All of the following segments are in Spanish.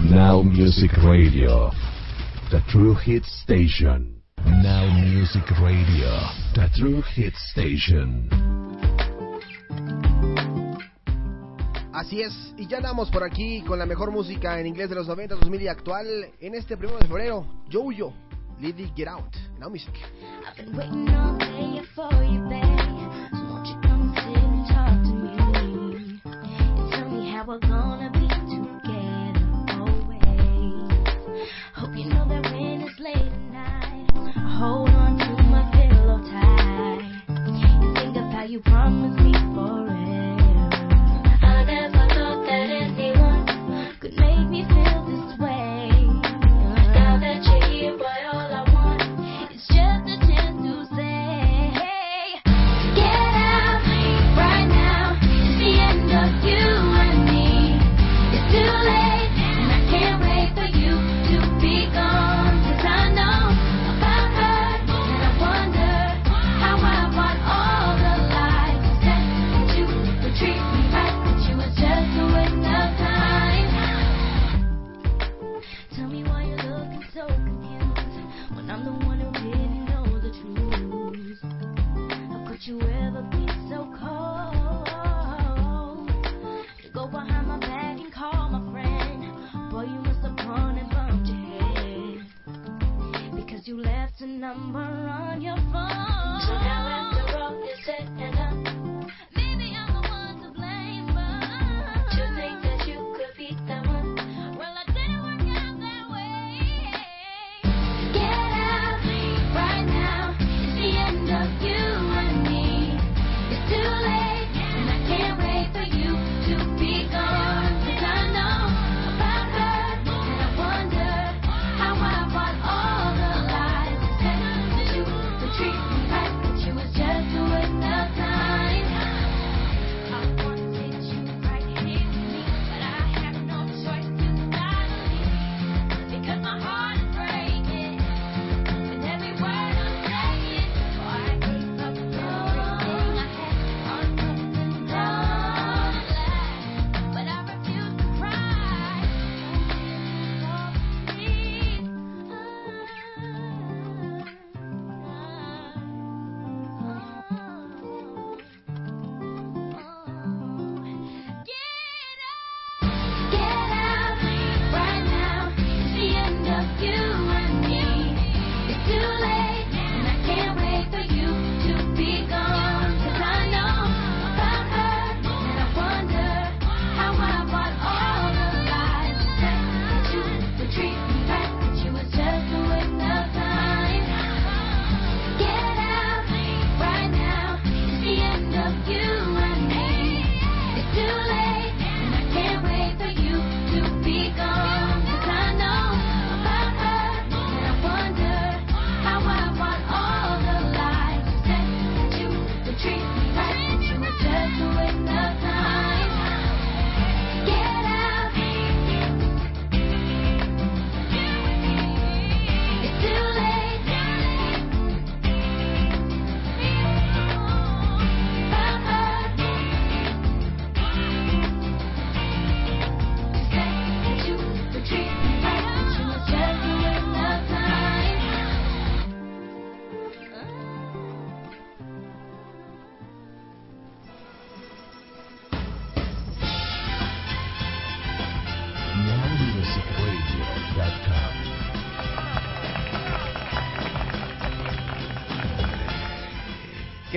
Now Music Radio. The True Hit Station. Now Music Radio. The True Hit Station. Así es, y ya andamos por aquí con la mejor música en inglés de los 90, 2000 y actual en este primero de febrero. Yo, Lady Get Out, Now Music. I've been waiting all day for you, babe. Won't you come sit and talk to me? And tell me how we're gonna you promised number on your phone. So now after all is said and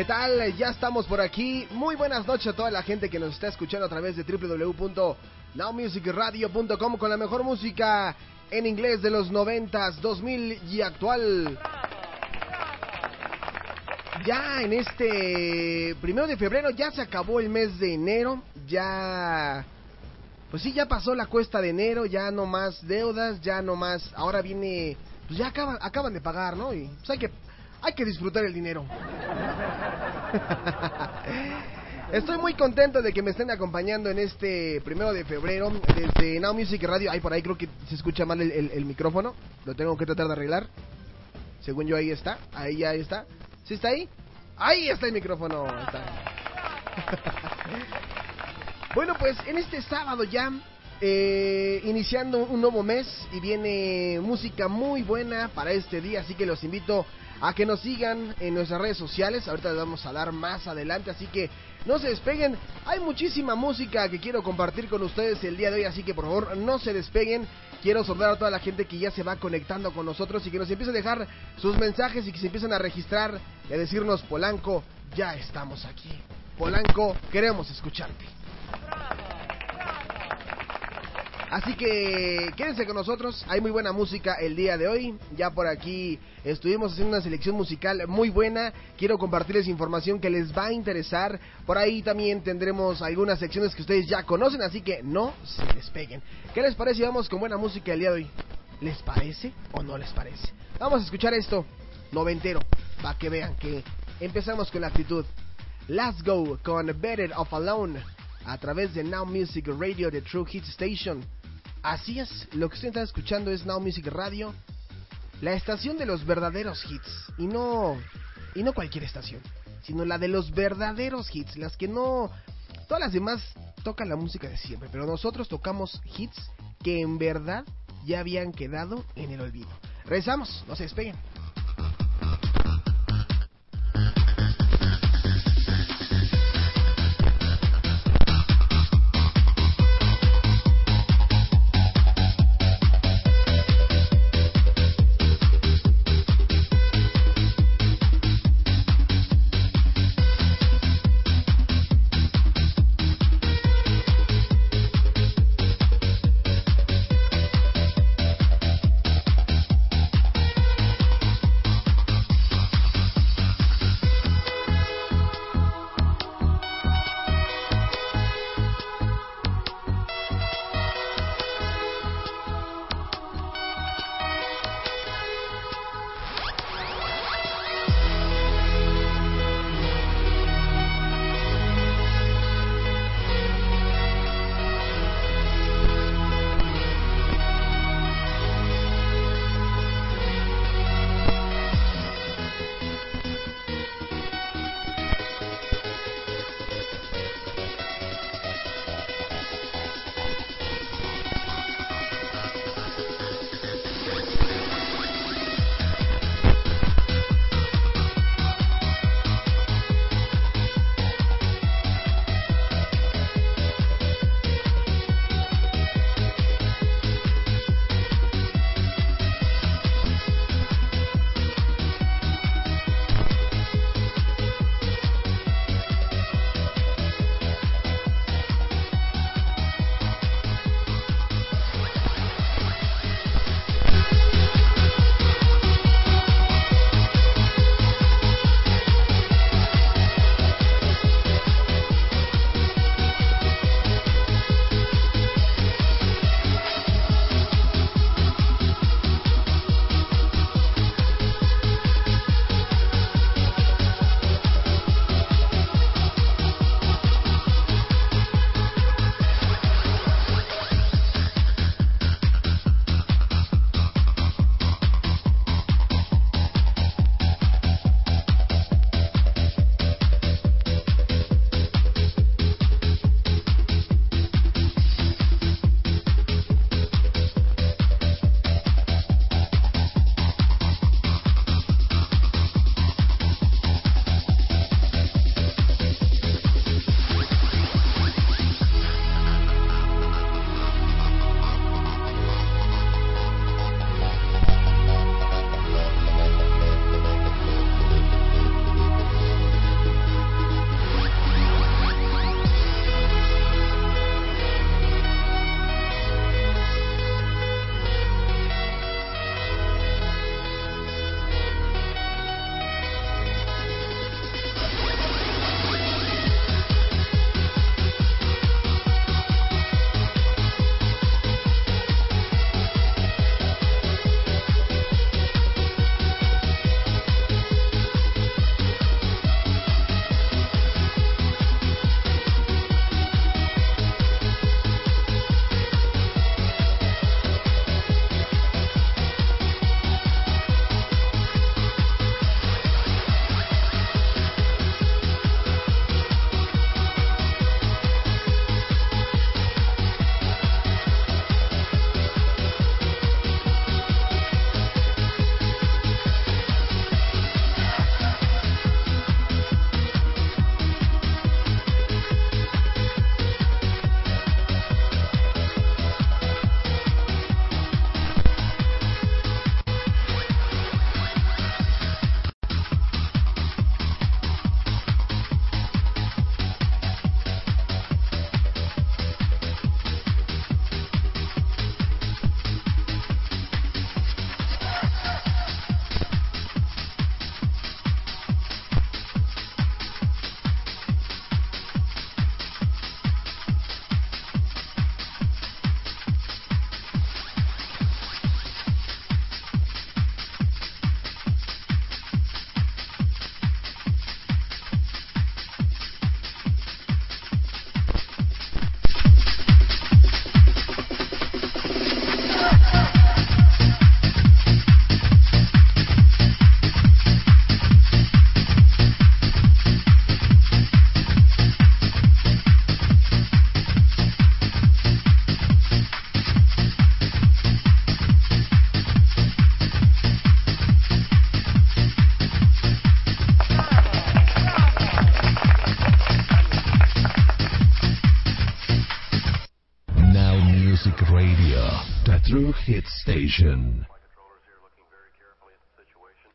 tal? Ya estamos por aquí. Muy buenas noches a toda la gente que nos está escuchando a través de www.nowmusicradio.com con la mejor música en inglés de los 90s, 2000 y actual. Ya en este primero de febrero ya se acabó el mes de enero, ya pues sí, ya pasó la cuesta de enero, ya no más deudas, ya no más, ahora viene, pues ya acaban, acaban de pagar, ¿no? Y pues hay que, hay que disfrutar el dinero. Estoy muy contento de que me estén acompañando en este primero de febrero desde Now Music Radio. Ay, por ahí creo que se escucha mal el, el- micrófono. Lo tengo que tratar de arreglar. Según yo, ahí está. Ahí ya está. ¿Sí está ahí? Ahí está el micrófono. Está. bueno, pues en este sábado ya, eh, iniciando un nuevo mes y viene música muy buena para este día. Así que los invito a que nos sigan en nuestras redes sociales. Ahorita les vamos a dar más adelante. Así que no se despeguen. Hay muchísima música que quiero compartir con ustedes el día de hoy. Así que por favor no se despeguen. Quiero saludar a toda la gente que ya se va conectando con nosotros y que nos empiece a dejar sus mensajes y que se empiecen a registrar y a decirnos, Polanco, ya estamos aquí. Polanco, queremos escucharte. Así que quédense con nosotros, hay muy buena música el día de hoy. Ya por aquí estuvimos haciendo una selección musical muy buena. Quiero compartirles información que les va a interesar. Por ahí también tendremos algunas secciones que ustedes ya conocen, así que no se despeguen. ¿Qué les parece? Vamos con buena música el día de hoy. ¿Les parece o no les parece? Vamos a escuchar esto, noventero, para que vean que empezamos con la actitud. Let's go con Better of Alone a través de Now Music Radio de True Hit Station. Así es, lo que usted está escuchando es Now Music Radio, la estación de los verdaderos hits y no y no cualquier estación, sino la de los verdaderos hits, las que no todas las demás tocan la música de siempre, pero nosotros tocamos hits que en verdad ya habían quedado en el olvido. Regresamos, no se despeguen. Now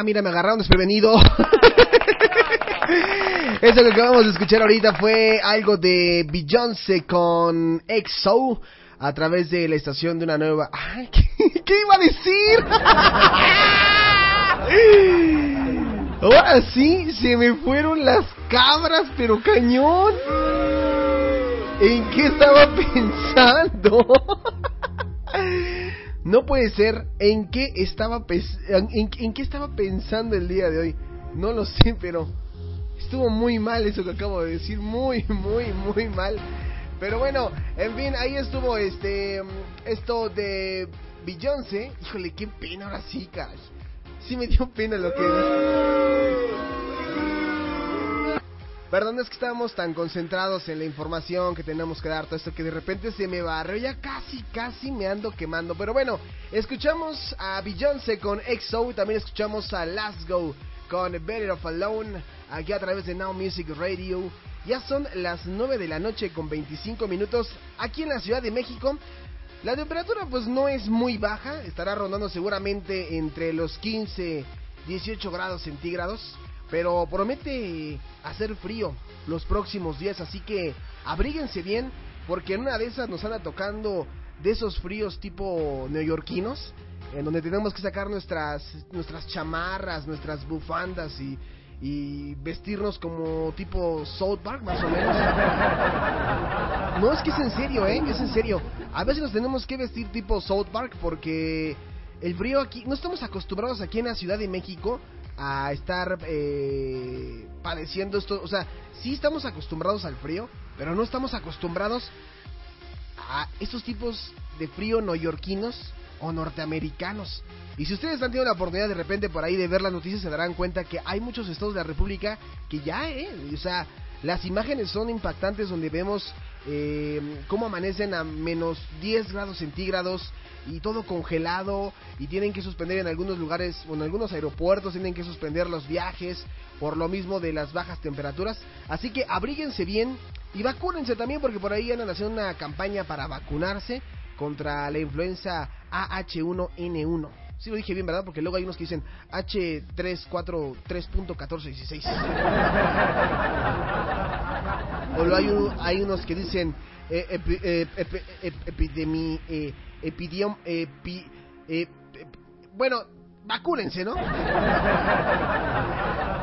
Ah, mira, me agarraron desprevenido. Eso que acabamos de escuchar ahorita fue algo de Beyoncé con EXO a través de la estación de una nueva... Ay, ¿qué, qué iba a decir? Ahora sí, se me fueron las cabras, pero cañón. ¿En qué estaba pensando? No puede ser. ¿En qué estaba en, qué estaba pensando el día de hoy? No lo sé, pero estuvo muy mal eso que acabo de decir, muy muy muy mal. Pero bueno, en fin, ahí estuvo este esto de Beyoncé. Híjole, qué pena ahora sí, caray. Sí me dio pena lo que. Perdón, es que estábamos tan concentrados en la información que tenemos que dar, todo esto que de repente se me barrió, ya casi, casi me ando quemando. Pero bueno, escuchamos a Beyoncé con EXO, también escuchamos a Last Go con Better of Alone, aquí a través de Now Music Radio. Ya son las 9 de la noche con 25 minutos aquí en la Ciudad de México. La temperatura pues no es muy baja, estará rondando seguramente entre los 15 18 grados centígrados, pero promete hacer frío los próximos días, así que abríguense bien, porque en una de esas nos anda tocando de esos fríos tipo neoyorquinos, en donde tenemos que sacar nuestras, nuestras chamarras, nuestras bufandas y, y vestirnos como tipo South Park, más o menos. No, es que es en serio, ¿eh? Es en serio. A veces nos tenemos que vestir tipo South Park porque el frío aquí, no estamos acostumbrados aquí en la Ciudad de México a estar eh, padeciendo esto. O sea, sí estamos acostumbrados al frío, pero no estamos acostumbrados a estos tipos de frío neoyorquinos o norteamericanos. Y si ustedes han tenido la oportunidad de repente por ahí de ver las noticias, se darán cuenta que hay muchos estados de la República que ya, eh, o sea, las imágenes son impactantes donde vemos eh, cómo amanecen a menos 10 grados centígrados y todo congelado y tienen que suspender en algunos lugares o en algunos aeropuertos tienen que suspender los viajes por lo mismo de las bajas temperaturas. Así que abríguense bien y vacúnense también porque por ahí andan haciendo una campaña para vacunarse contra la influenza AH1N1. Sí lo dije bien, ¿verdad? Porque luego hay unos que dicen H343.1416. o hay, hay unos que dicen epi- epi- ep- epidemi, bueno, vacúnense, ¿no?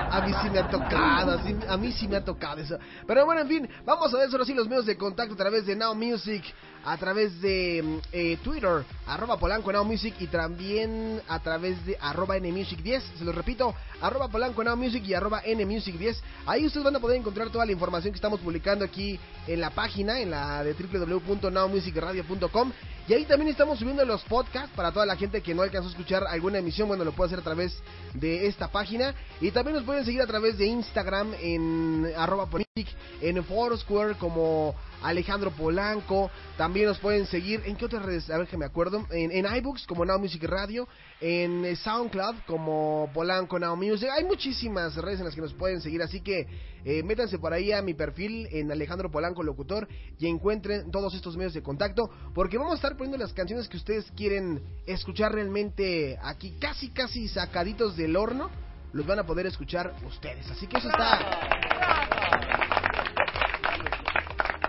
A mí sí me ha tocado, a mí sí me ha tocado eso. Pero bueno, en fin, vamos a ver solo así los medios de contacto a través de Now Music, a través de mm, eh, Twitter, arroba Polanco Now Music y también a través de arroba NMusic10. Se los repito, arroba Polanco Now Music y arroba NMusic10. Ahí ustedes van a poder encontrar toda la información que estamos publicando aquí en la página, en la de www.nowmusicradio.com. Y ahí también estamos subiendo los podcasts para toda la gente que no alcanzó a escuchar alguna emisión. Bueno, lo puede hacer a través de esta página. Y también nos pueden seguir a través de Instagram en arroba politic, en Foursquare como Alejandro Polanco. También nos pueden seguir en qué otras redes, a ver que me acuerdo. En, en iBooks como Now Music Radio, en eh, SoundCloud como Polanco Now Music. Hay muchísimas redes en las que nos pueden seguir, así que eh, métanse por ahí a mi perfil en Alejandro Polanco Locutor y encuentren todos estos medios de contacto, porque vamos a estar poniendo las canciones que ustedes quieren escuchar realmente aquí, casi casi sacaditos del horno. Los van a poder escuchar ustedes. Así que eso está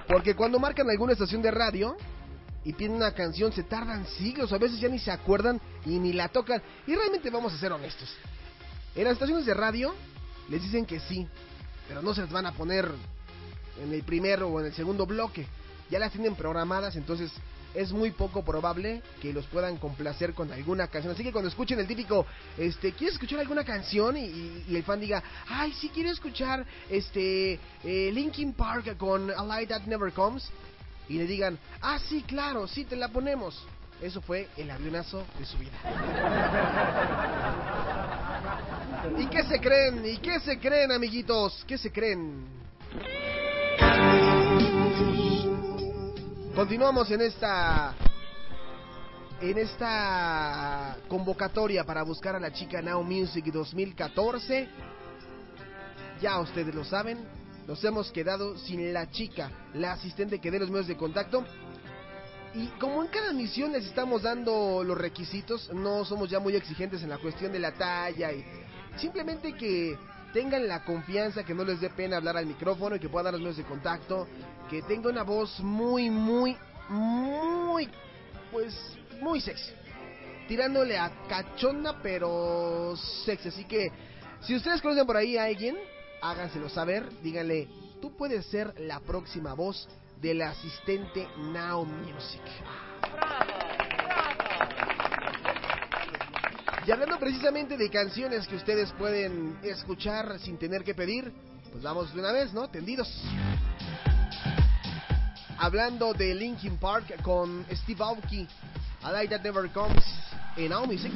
porque cuando marcan alguna estación de radio y piden una canción, se tardan siglos, a veces ya ni se acuerdan y ni la tocan. Y realmente vamos a ser honestos. En las estaciones de radio les dicen que sí, pero no se las van a poner en el primero o en el segundo bloque. Ya las tienen programadas, entonces es muy poco probable que los puedan complacer con alguna canción. Así que cuando escuchen el típico, este, ¿quieres escuchar alguna canción? Y, y- el fan diga, ay, sí quiero escuchar, este, eh, Linkin Park con A Light That Never Comes. Y le digan, ah, sí, claro, sí, te la ponemos. Eso fue el avionazo de su vida. ¿Y qué se creen? ¿Y qué se creen, amiguitos? ¿Qué se creen? Continuamos en esta en esta convocatoria para buscar a la chica Now Music 2014. Ya ustedes lo saben, nos hemos quedado sin la chica, la asistente que dé los medios de contacto. Y como en cada misión les estamos dando los requisitos, no somos ya muy exigentes en la cuestión de la talla y simplemente que tengan la confianza, que no les dé pena hablar al micrófono y que puedan dar los medios de contacto, que tenga una voz muy, muy, muy, pues, muy sexy. Tirándole a cachonda, pero sexy. Así que, si ustedes conocen por ahí a alguien, háganselo saber, díganle, tú puedes ser la próxima voz del asistente Now Music. Y hablando precisamente de canciones que ustedes pueden escuchar sin tener que pedir, pues vamos de una vez, ¿no? Tendidos. Hablando de Linkin Park con Steve Aoki, A Light That Never Comes en Now Music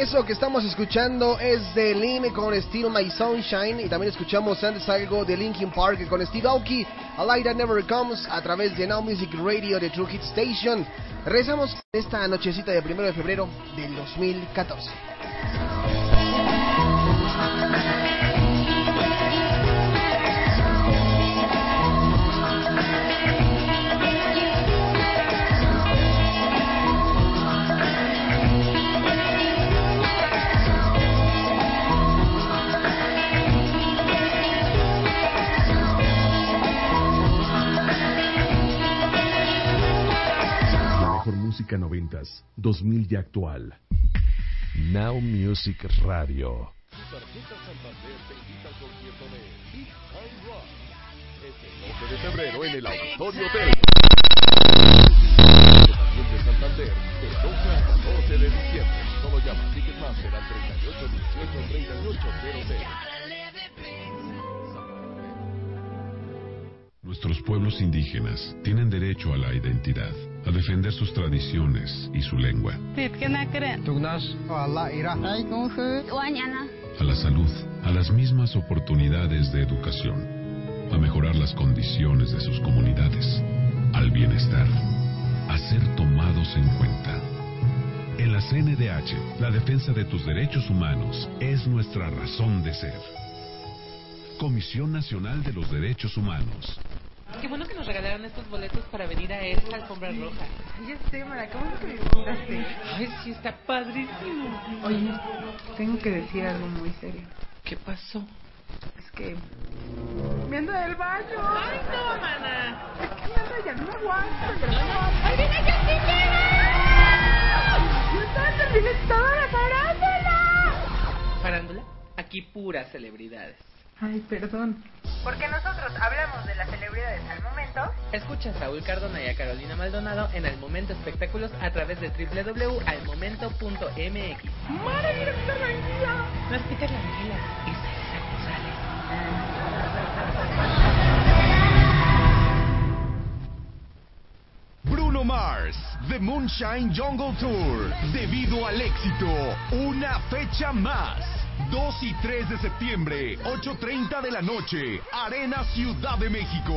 eso que estamos escuchando es de Lin con Still My Sunshine y también escuchamos antes algo de Linkin Park con Steve Aoki, A Light That Never Comes a través de Now Music Radio de True Hit Station. Regresamos esta nochecita de primero de febrero del 2014. Noventas, 2000 y actual. Now Music Radio. Tarjeta Santander te invita al concierto de Big Time Rock. Este 12 de febrero en el Auditorio Hotel. De Santander, del 12 al 14 de diciembre. Solo llama a Ticketmaster al 38 18 38 00. Nuestros pueblos indígenas tienen derecho a la identidad, a defender sus tradiciones y su lengua, a la salud, a las mismas oportunidades de educación, a mejorar las condiciones de sus comunidades, al bienestar, a ser tomados en cuenta. En la CNDH, la defensa de tus derechos humanos es nuestra razón de ser. Comisión Nacional de los Derechos Humanos. Qué bueno que nos regalaron estos boletos para venir a esta alfombra roja. Ya sé, Mara, ¿cómo que disfrutaste? Ay, sí, está padrísimo. Oye, tengo que decir algo muy serio. ¿Qué pasó? Es que... Me ando del baño. Ay, no, mana. Es que me ando ya no aguanto, ya no aguanto. ¡Ay, mira, ya sí Yo estaba terminé toda la farándula. Farándula, aquí puras celebridades. Ay, perdón. Porque nosotros hablamos de las celebridades al momento. Escucha a Saúl Cardona y a Carolina Maldonado en Al Momento Espectáculos a través de www.almomento.mx. ¡Madre mía, qué tranquila! No es Peter Languila, es Elsa González. Bruno Mars, The Moonshine Jungle Tour. Debido al éxito, una fecha más. 2 y 3 de septiembre, 8.30 de la noche, Arena Ciudad de México.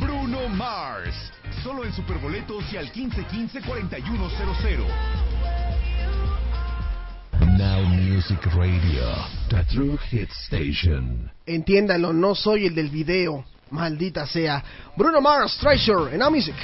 Bruno Mars. Solo en Superboletos y al 1515-4100. Now Music Radio, the true hit station. Entiéndalo, no soy el del video. Maldita sea. Bruno Mars, Treasure, en Now Music.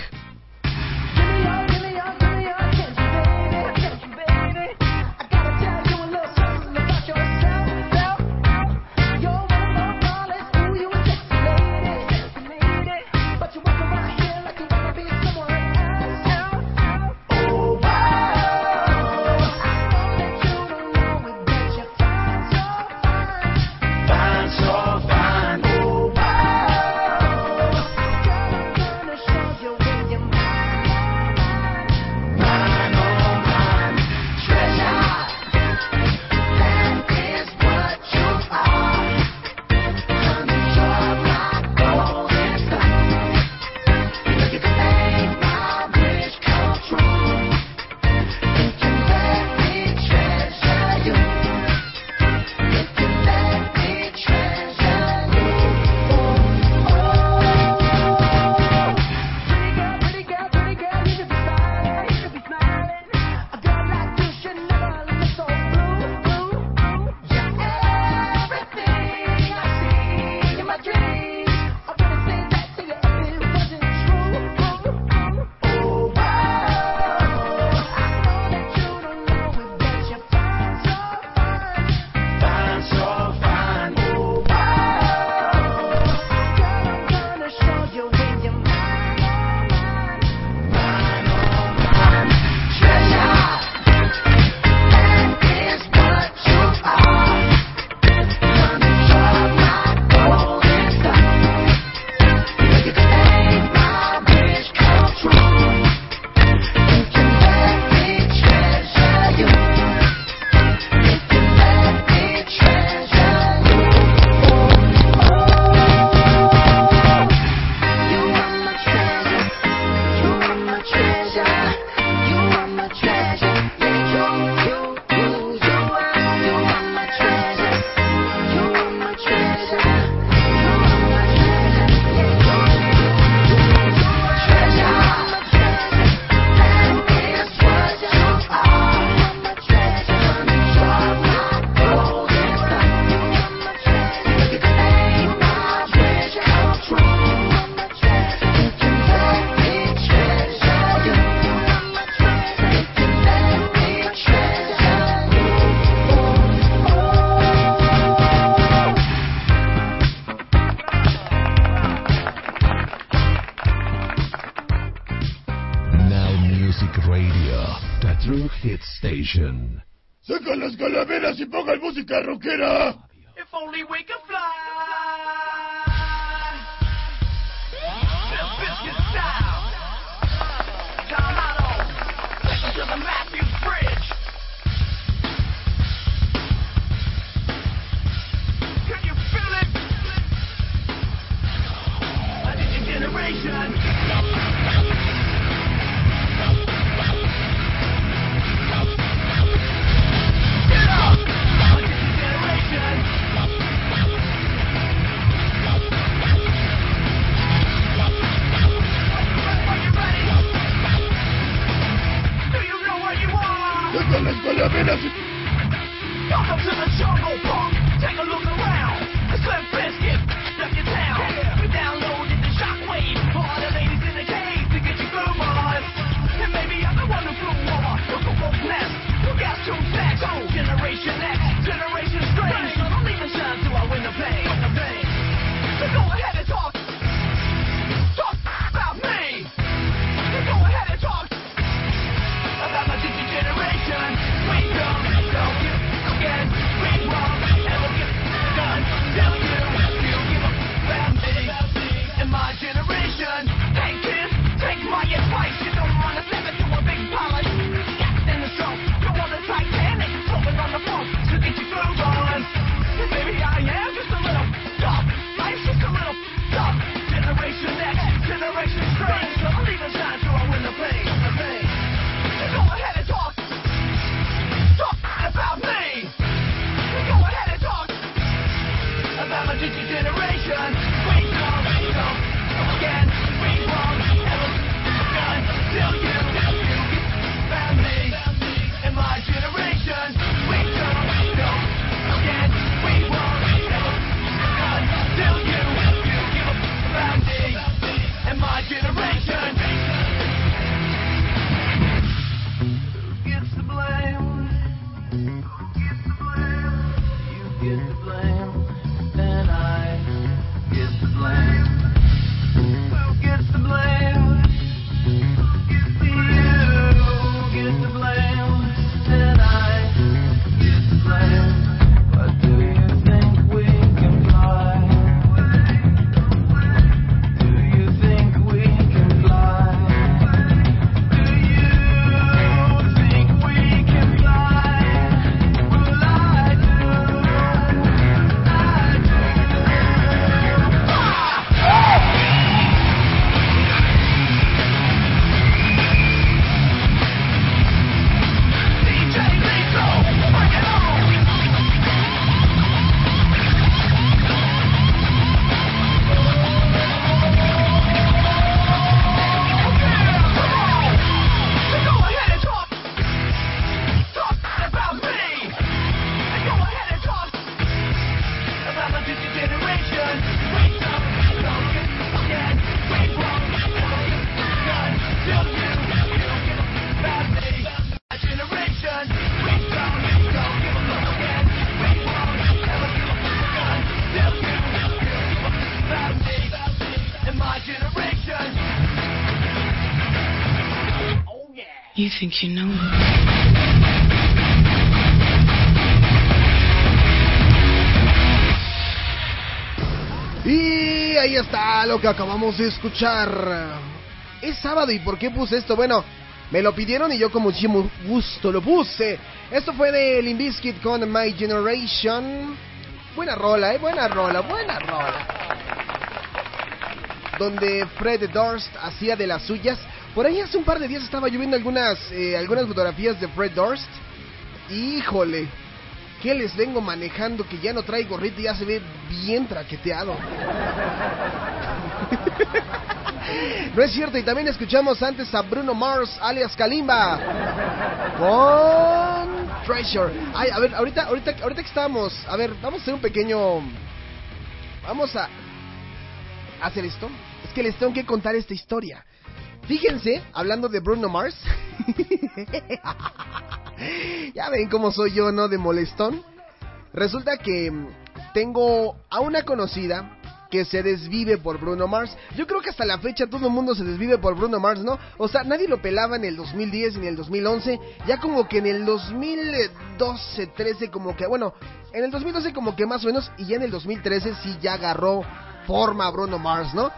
Rockera! Y ahí está lo que acabamos de escuchar. Es sábado y ¿por qué puse esto? Bueno, me lo pidieron y yo con muchísimo gusto lo puse. Esto fue de Limbiskit con My Generation. Buena rola, eh, buena rola, buena rola. Donde Fred Durst hacía de las suyas. Por ahí hace un par de días estaba yo viendo algunas, eh, algunas fotografías de Fred Durst. Híjole, ¿Qué les vengo manejando que ya no trae gorrito y ya se ve bien traqueteado? no es cierto, y también escuchamos antes a Bruno Mars, alias Kalimba, con Treasure. Ay, a ver, ahorita, ahorita, ahorita que estamos, a ver, vamos a hacer un pequeño... Vamos a hacer esto. Es que les tengo que contar esta historia. Fíjense, hablando de Bruno Mars. ya ven cómo soy yo, ¿no? De molestón. Resulta que tengo a una conocida que se desvive por Bruno Mars. Yo creo que hasta la fecha todo el mundo se desvive por Bruno Mars, ¿no? O sea, nadie lo pelaba en el 2010 ni en el 2011. Ya como que en el 2012, 13, como que, bueno, en el 2012 como que más o menos. Y ya en el 2013 sí ya agarró forma Bruno Mars, ¿no?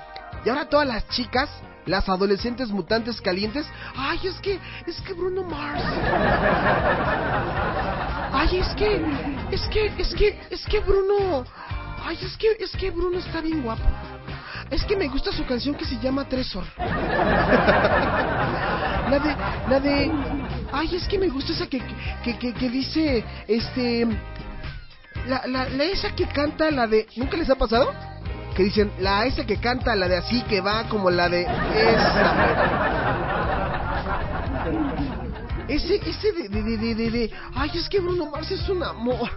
Y ahora todas las chicas las adolescentes mutantes calientes. Ay, es que, es que Bruno Mars. Ay, es que, es que, es que, es que Bruno. Ay, es que, es que Bruno está bien guapo. Es que me gusta su canción que se llama Tresor. La de, la de, ay, es que me gusta esa que, que, que, que dice, este, la, la, la esa que canta la de, ¿nunca les ha pasado? Que dicen la esa que canta la de así que va como la de esa. Ese ese de de, de, de, de, de ay es que Bruno Mars es un amor.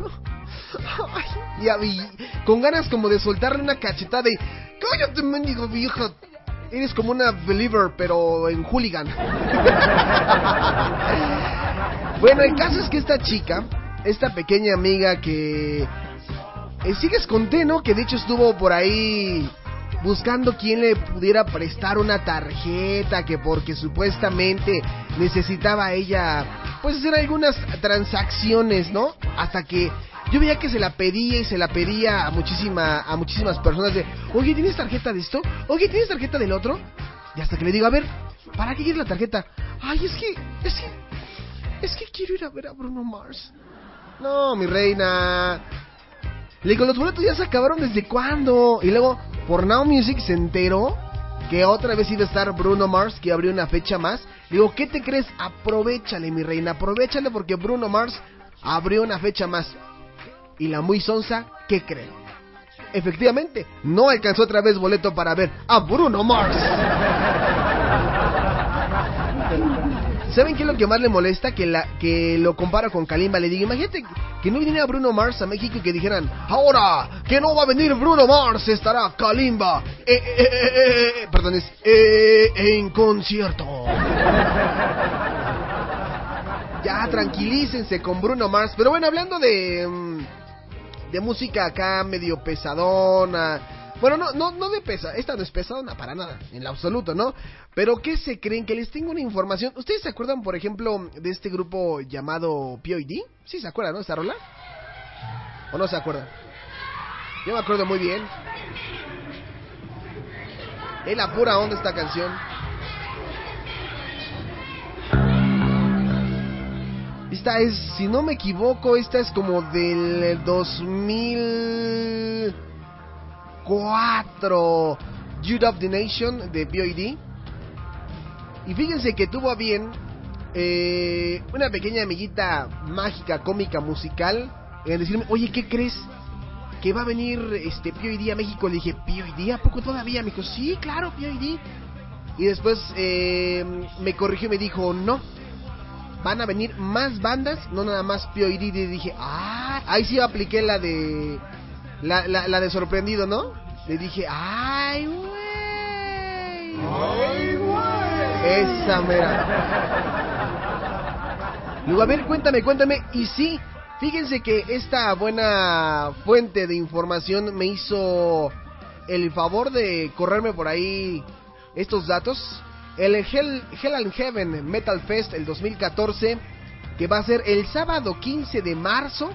Y, y con ganas como de soltarle una cachetada y cállate mendigo vieja eres como una believer pero en hooligan. Bueno el caso es que esta chica esta pequeña amiga que eh, sigues con T, ¿no? Que de hecho estuvo por ahí buscando quien le pudiera prestar una tarjeta, que porque supuestamente necesitaba ella, pues hacer algunas transacciones, ¿no? Hasta que yo veía que se la pedía y se la pedía a muchísima, a muchísimas personas de, oye, ¿tienes tarjeta de esto? Oye, ¿tienes tarjeta del otro? Y hasta que le digo, a ver, ¿para qué quieres la tarjeta? Ay, es que, es que, es que quiero ir a ver a Bruno Mars. No, mi reina. Le digo, los boletos ya se acabaron desde cuándo. Y luego, por Now Music se enteró que otra vez iba a estar Bruno Mars, que abrió una fecha más. Le digo, ¿qué te crees? Aprovechale, mi reina, aprovechale porque Bruno Mars abrió una fecha más. Y la muy sonsa, ¿qué cree? Efectivamente, no alcanzó otra vez boleto para ver a Bruno Mars. ¿Saben qué es lo que más le molesta? Que, la, que lo compara con Kalimba. Le digo, imagínate que no viniera Bruno Mars a México y que dijeran, ahora que no va a venir Bruno Mars, estará Kalimba. Eh, eh, eh, eh, eh, perdón, es eh, en concierto. ya, tranquilícense con Bruno Mars. Pero bueno, hablando de, mm, de música acá medio pesadona. Bueno, no, no, no de pesa, esta no es pesadona para nada, en lo absoluto, ¿no? Pero ¿qué se creen? Que les tengo una información. ¿Ustedes se acuerdan, por ejemplo, de este grupo llamado POD? Sí, se acuerdan, ¿no? ¿Esta rola? ¿O no se acuerdan? Yo me acuerdo muy bien. Es la pura onda esta canción. Esta es, si no me equivoco, esta es como del 2004. Youth of the Nation de B.O.D. Y fíjense que tuvo bien eh, una pequeña amiguita mágica, cómica, musical, en decirme, oye, ¿qué crees? Que va a venir este P.O.D. a México. Le dije, ¿P.O.D. ¿A poco todavía? Me dijo, sí, claro, P.O.D. Y después eh, me corrigió y me dijo, no. Van a venir más bandas, no nada más P.O.D. Y dije, ah, ahí sí apliqué la de... La, la, la de sorprendido, ¿no? Le dije, ay, güey. Ay, güey. Esa mera. Luego, a ver, cuéntame, cuéntame. Y sí, fíjense que esta buena fuente de información me hizo el favor de correrme por ahí estos datos. el Hell, Hell and Heaven Metal Fest el 2014, que va a ser el sábado 15 de marzo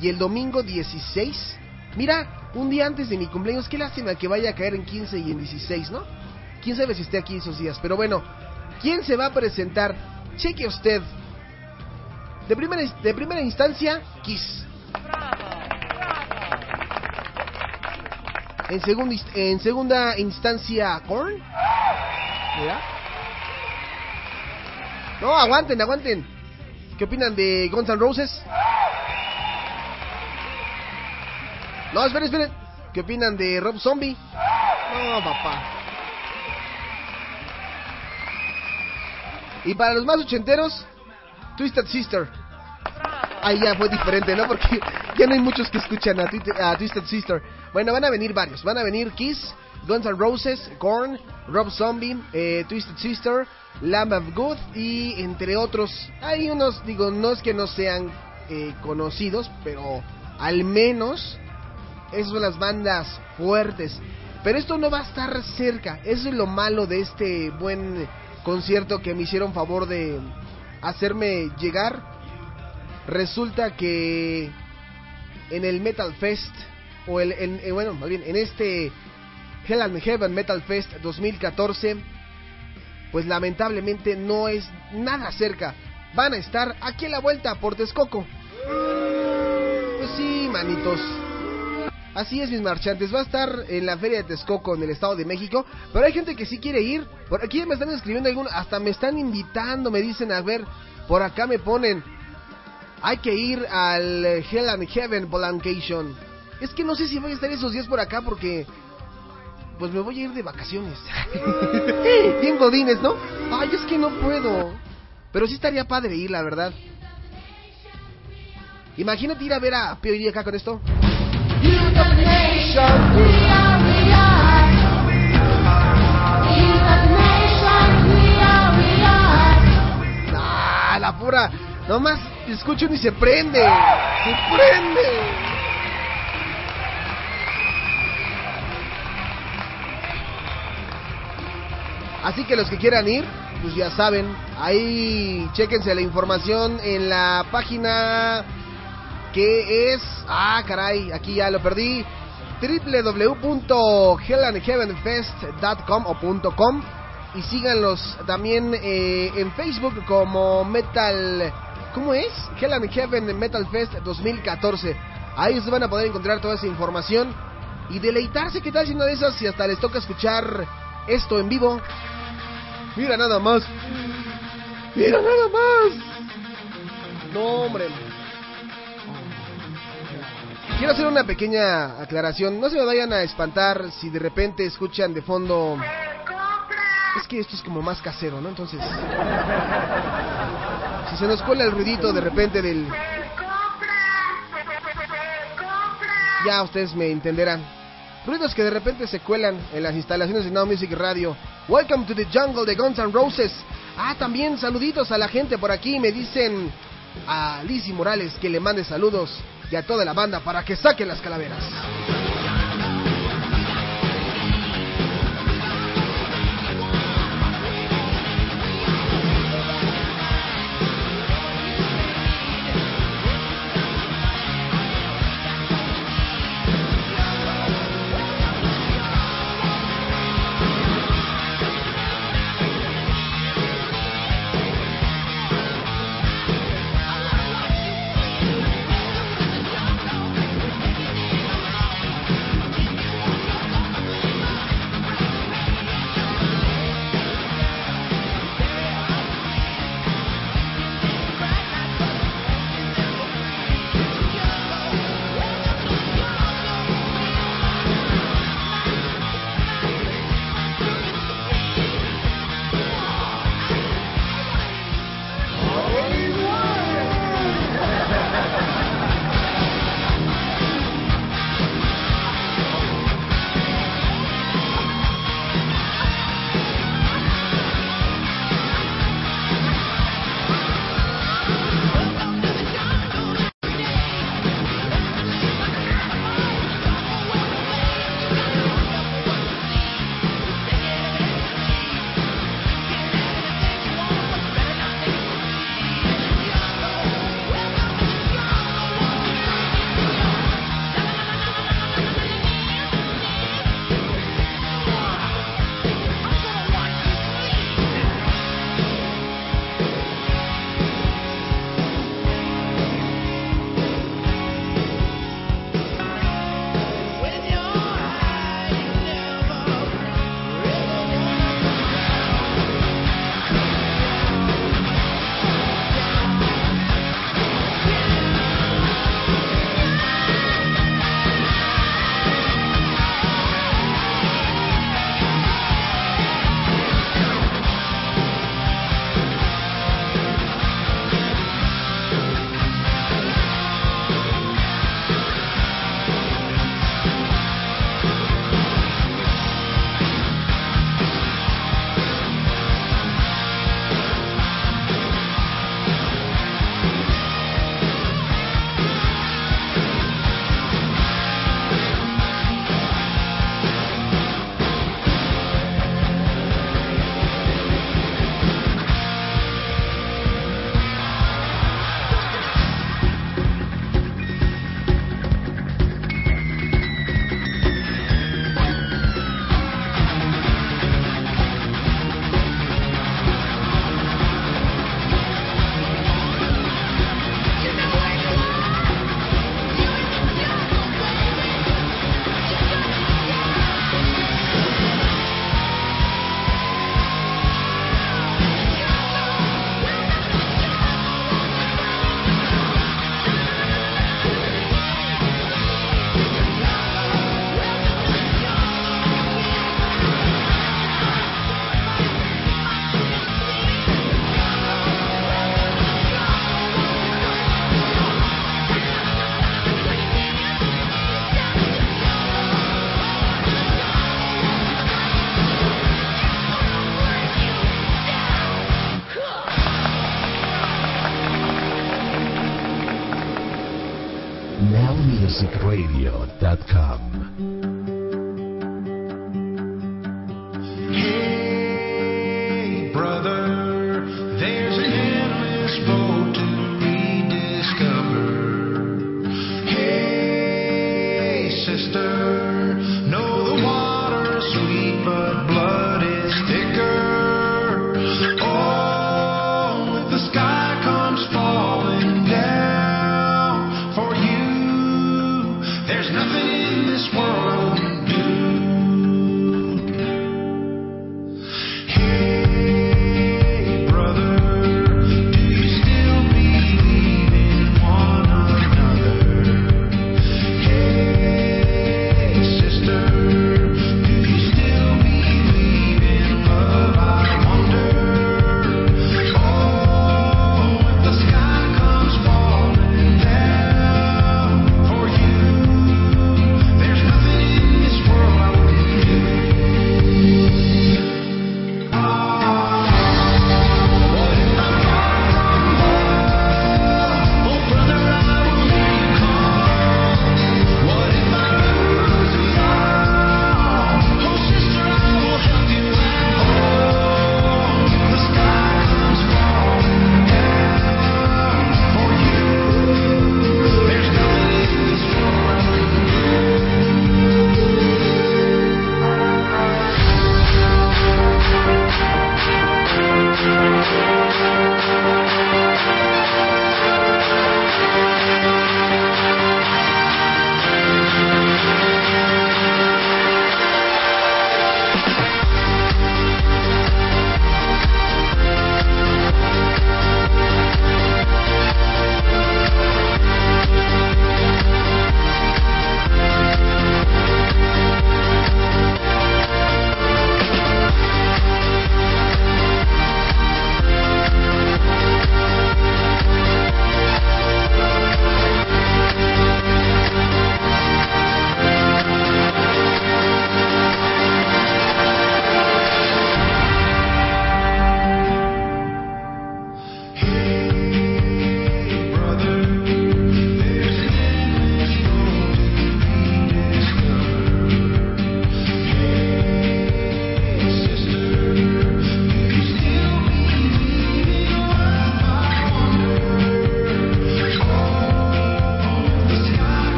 y el domingo 16. Mira, un día antes de mi cumpleaños, qué lástima que vaya a caer en 15 y en 16, ¿no? Quién sabe si esté aquí esos días, pero bueno, ¿quién se va a presentar? Cheque usted. De primera, de primera instancia, Kiss. En, segunda en segunda instancia, Korn. Mira. No, aguanten, aguanten. ¿Qué opinan de Guns N' Roses? No, esperen, esperen. ¿Qué opinan de Rob Zombie? No, papá. Y para los más ochenteros, Twisted Sister. Ahí ya fue diferente, ¿no? Porque ya no hay muchos que escuchan a, a Twisted Sister. Bueno, van a venir varios. Van a venir Kiss, Guns N' Roses, Korn, Rob Zombie, eh, Twisted Sister, Lamb of God y entre otros. Hay unos, digo, no es que no sean eh, conocidos, pero al menos esas son las bandas fuertes. Pero esto no va a estar cerca. Eso es lo malo de este buen concierto que me hicieron favor de hacerme llegar. Resulta que en el Metal Fest, o el, en, en- bueno, bien, en este Hell and Heaven Metal Fest 2014, pues lamentablemente no es nada cerca. Van a estar aquí a la vuelta por Texcoco. Pues sí, manitos. Así es, mis marchantes. Va a estar en la Feria de Texcoco, en el Estado de México. Pero hay gente que sí quiere ir. Por aquí me están escribiendo algunos. Hasta me están invitando. Me dicen, a ver, por acá me ponen. Hay que ir al Hell and Heaven Volancation. Es que no sé si voy a estar esos días por acá porque. Pues me voy a ir de vacaciones. Bien godines, ¿no? Ay, es que no puedo. Pero sí estaría padre ir, la verdad. Imagínate ir a ver a Pio acá con esto. Ah, la pura. Nomás escucho y se prende. Se prende. Así que los que quieran ir, pues ya saben, ahí chequense la información en la página que es, ah caray, aquí ya lo perdí, www.hellandheavenfest.com o punto .com y síganlos también eh, en Facebook como Metal, ¿cómo es? Hell Heaven Metal Fest 2014. Ahí ustedes van a poder encontrar toda esa información y deleitarse, ¿qué tal si una de esas si hasta les toca escuchar esto en vivo? Mira nada más. Mira nada más. No, hombre. Quiero hacer una pequeña aclaración. No se me vayan a espantar si de repente escuchan de fondo. Es que esto es como más casero, ¿no? Entonces. Si se nos cuela el ruidito de repente del. Ya ustedes me entenderán. Ruidos que de repente se cuelan en las instalaciones de Now Music Radio. Welcome to the jungle de Guns N' Roses. Ah, también saluditos a la gente por aquí. Me dicen a Lizzy Morales que le mande saludos y a toda la banda para que saquen las calaveras.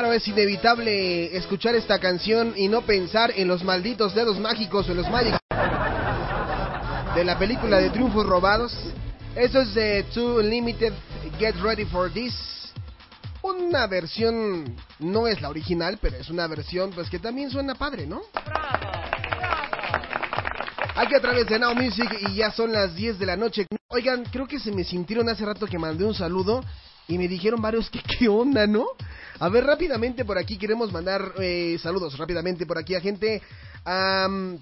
Claro, es inevitable escuchar esta canción y no pensar en los malditos dedos mágicos o en los mágicos de la película de Triunfos Robados. Eso es de Too Unlimited, Get Ready for This. Una versión, no es la original, pero es una versión pues que también suena padre, ¿no? Aquí a través de Now Music y ya son las 10 de la noche. Oigan, creo que se me sintieron hace rato que mandé un saludo y me dijeron varios que qué onda, ¿no? A ver, rápidamente por aquí queremos mandar eh, saludos rápidamente por aquí a gente. am,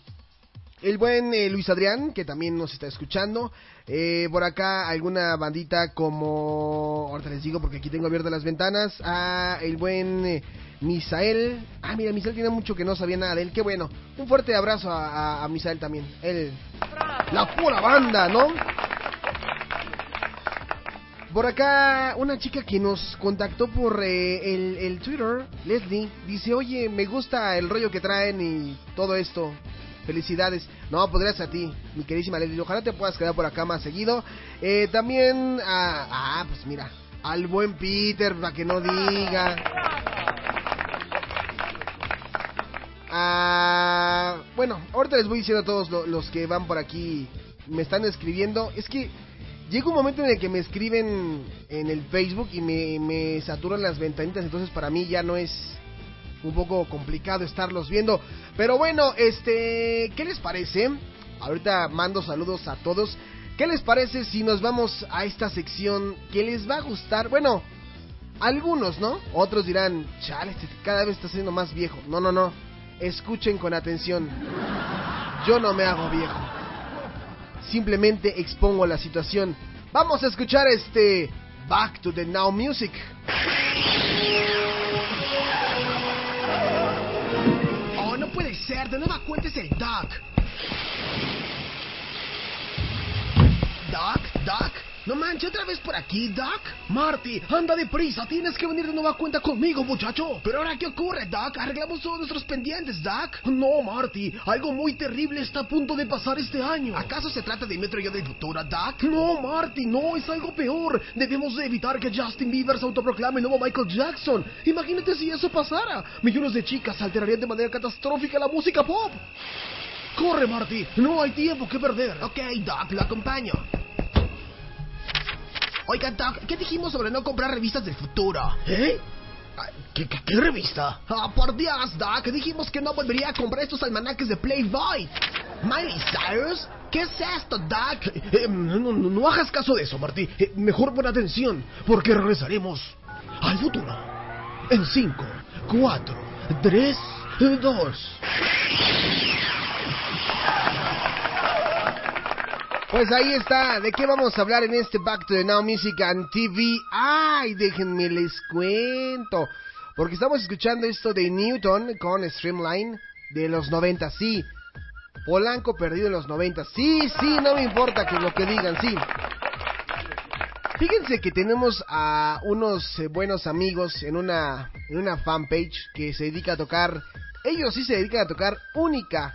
el buen eh, Luis Adrián, que también nos está escuchando. Eh, por acá alguna bandita como... Ahorita les digo porque aquí tengo abiertas las ventanas. Ah, el buen eh, Misael. Ah, mira, Misael tiene mucho que no sabía nada de él. Qué bueno. Un fuerte abrazo a Misael también. Él... La pura banda, ¿no? Por acá, una chica que nos contactó por eh, el, el Twitter, Leslie, dice, oye, me gusta el rollo que traen y todo esto. Felicidades. No, pues gracias a ti, mi queridísima Leslie. Ojalá te puedas quedar por acá más seguido. Eh, también, ah, pues mira, al buen Peter, para que no diga. Ah, bueno, ahorita les voy diciendo a todos lo- los que van por aquí, me están escribiendo. Es que llega un momento en el que me escriben en el Facebook y me, saturan las ventanitas, entonces para mí ya no es un poco complicado estarlos viendo. Pero bueno, este, ¿qué les parece? Ahorita mando saludos a todos. ¿Qué les parece si nos vamos a esta sección que les va a gustar? Bueno, algunos, ¿no? Otros dirán, chale, este cada vez está siendo más viejo. No, no, no. Escuchen con atención. Yo no me hago viejo. Simplemente expongo la situación. Vamos a escuchar este Back to the Now Music. Oh, no puede ser. De nueva cuenta es el Doc. Doc, Doc. No manches, otra vez por aquí, Doc. Marty, anda deprisa. Tienes que venir de nueva cuenta conmigo, muchacho. Pero ahora, ¿qué ocurre, Doc? Arreglamos todos nuestros pendientes, Doc. No, Marty. Algo muy terrible está a punto de pasar este año. ¿Acaso se trata de Metro Yo del futuro, Doc? No, Marty, no. Es algo peor. Debemos de evitar que Justin Bieber se autoproclame el nuevo Michael Jackson. Imagínate si eso pasara. Millones de chicas alterarían de manera catastrófica la música pop. Corre, Marty. No hay tiempo que perder. Ok, Doc, lo acompaño. Oiga, Doc, ¿qué dijimos sobre no comprar revistas del futuro? ¿Eh? Ah, ¿Qué, qué, qué revista? Ah, por Dios, Doc, dijimos que no volvería a comprar estos almanaques de Playboy. ¿Miley Cyrus? ¿Qué es esto, Doc? Eh, no, no, no hagas caso de eso, Marty. Eh, mejor pon atención, porque regresaremos al futuro. En 5, 4, 3, 2. Pues ahí está, ¿de qué vamos a hablar en este Back to the Now Music and TV? Ay, déjenme les cuento. Porque estamos escuchando esto de Newton con Streamline de los 90, sí. Polanco perdido en los 90, sí, sí, no me importa que lo que digan, sí. Fíjense que tenemos a unos eh, buenos amigos en una, en una fanpage que se dedica a tocar, ellos sí se dedican a tocar única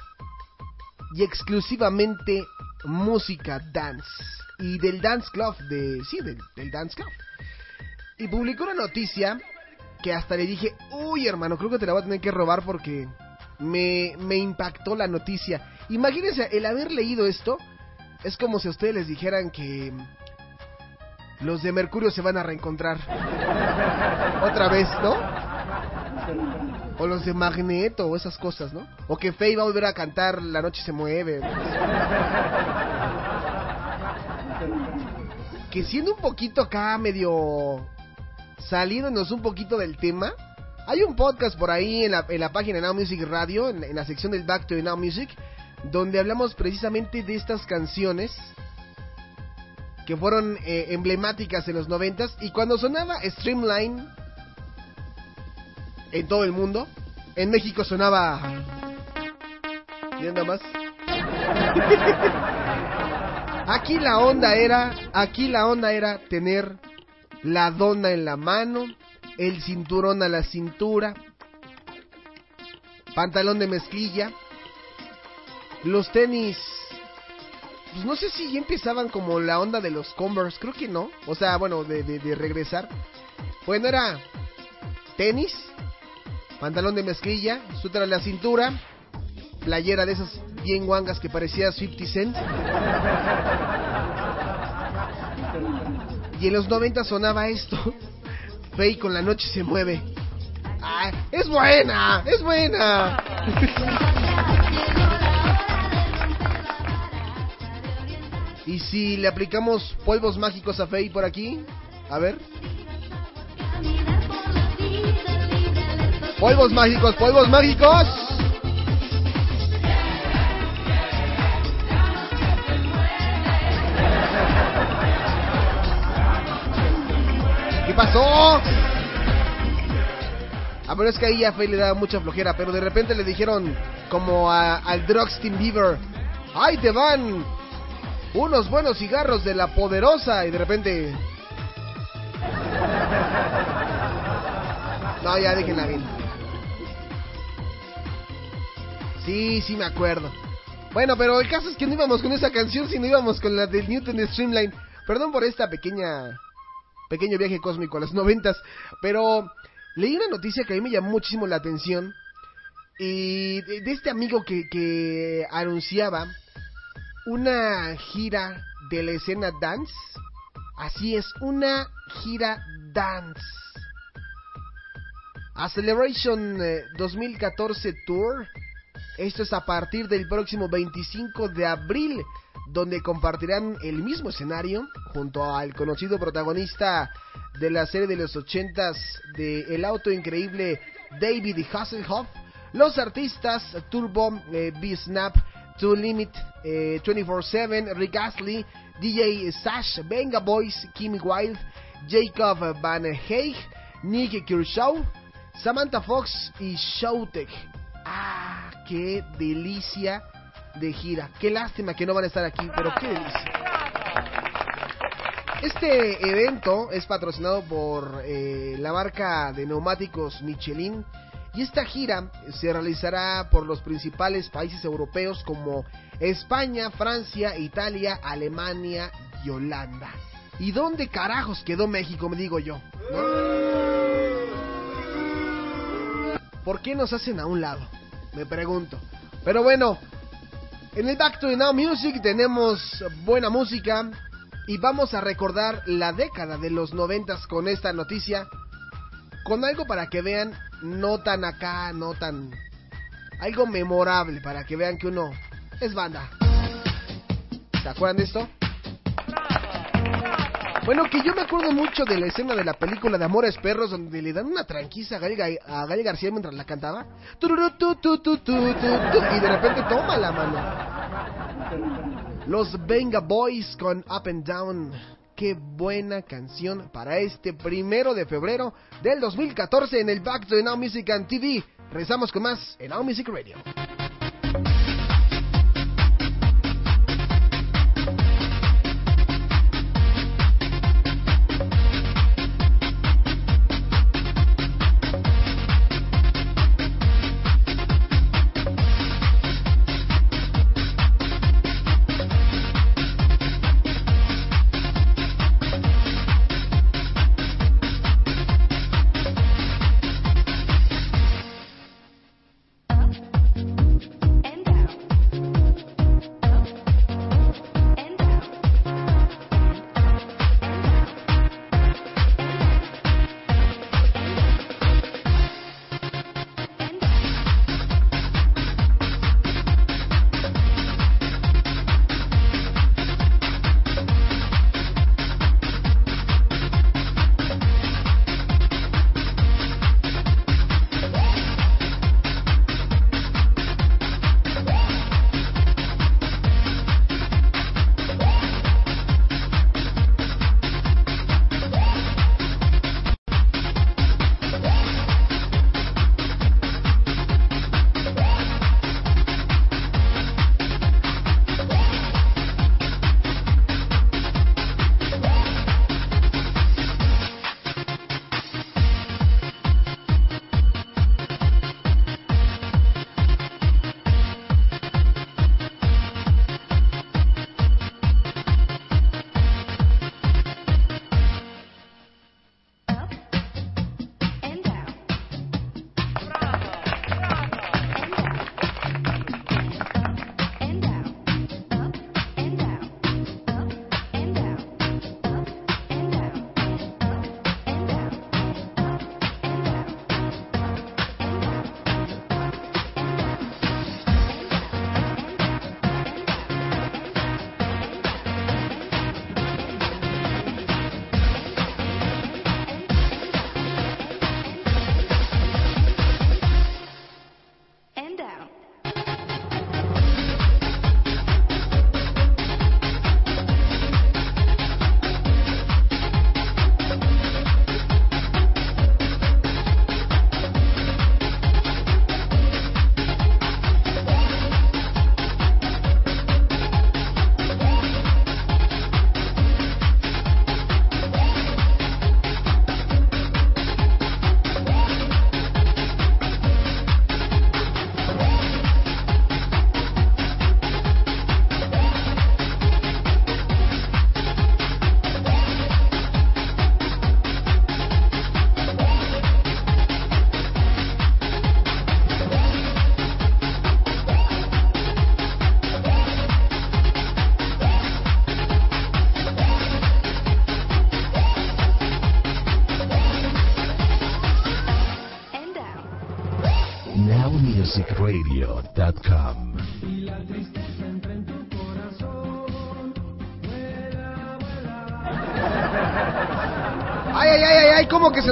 y exclusivamente música dance. Y del dance club de sí del, del dance club. Y publicó una noticia que hasta le dije uy hermano creo que te la voy a tener que robar porque me, me impactó la noticia imagínense el haber leído esto es como si a ustedes les dijeran que los de Mercurio se van a reencontrar. Otra vez no o los de Magneto o esas cosas, ¿no? O que Faye va a volver a cantar La noche se mueve. Que siendo un poquito acá medio saliéndonos un poquito del tema, hay un podcast por ahí en la, en la página Now Music Radio, en, en la sección del Back to Now Music, donde hablamos precisamente de estas canciones que fueron eh, emblemáticas en los noventas y cuando sonaba Streamline en todo el mundo. En México sonaba. ¿Y nada más? aquí la onda era. Aquí la onda era tener la dona en la mano, el cinturón a la cintura, pantalón de mezclilla, los tenis. Pues no sé si ya empezaban como la onda de los Converse, creo que no. O sea, bueno, de, de regresar. Bueno, era tenis, pantalón de mezclilla, suéter a la cintura, playera de esas bien guangas que parecía 50 Cent. Y en los 90 sonaba esto. Fey con la noche se mueve. Ah, es buena, es buena. y si le aplicamos polvos mágicos a Fey por aquí, a ver. Polvos mágicos, polvos mágicos. ¿Qué pasó? Ah, pero es que ahí a Faye le daba mucha flojera, pero de repente le dijeron, como a- al Drugs Beaver, ¡ay, te van! Unos buenos cigarros de la poderosa, y de repente... No, ya déjenla bien. Sí, sí me acuerdo. Bueno, pero el caso es que no íbamos con esa canción, sino íbamos con la del Newton de Streamline. Perdón por esta pequeña pequeño viaje cósmico a los noventas, pero leí una noticia que a mí me llamó muchísimo la atención y de, este amigo que, que anunciaba una gira de la escena dance. Así es, una gira dance. A Celebration eh, 2014 Tour. Esto es a partir del próximo 25 de abril, donde compartirán el mismo escenario junto al conocido protagonista de la serie de los 80s de El auto increíble David Hasselhoff, los artistas Turbo, eh, B-Snap, To Limit, eh, 24-7, Rick Astley, DJ Sash, Venga Boys, Kim Wilde, Jacob Van Heij, Nick Kershaw, Samantha Fox y Showtek. ¡Qué delicia de gira! ¡Qué lástima que no van a estar aquí, pero qué delicia! Este evento es patrocinado por eh, la marca de neumáticos Michelin y esta gira se realizará por los principales países europeos como España, Francia, Italia, Alemania y Holanda. ¿Y dónde carajos quedó México, me digo yo? ¿Por qué nos hacen a un lado? Me pregunto. Pero bueno, en el Back to Now Music tenemos buena música y vamos a recordar la década de los noventas con esta noticia. Con algo para que vean, no tan acá, no tan... Algo memorable para que vean que uno es banda. ¿Se acuerdan de esto? Bueno, que yo me acuerdo mucho de la escena de la película de Amores Perros donde le dan una tranquiza a Gael, Ga- a García mientras la cantaba. Y de repente toma la mano. Los Venga Boys con Up and Down. Qué buena canción para este primero de febrero del 2014 en el Back to Now Music and TV. Regresamos con más en Now Music Radio.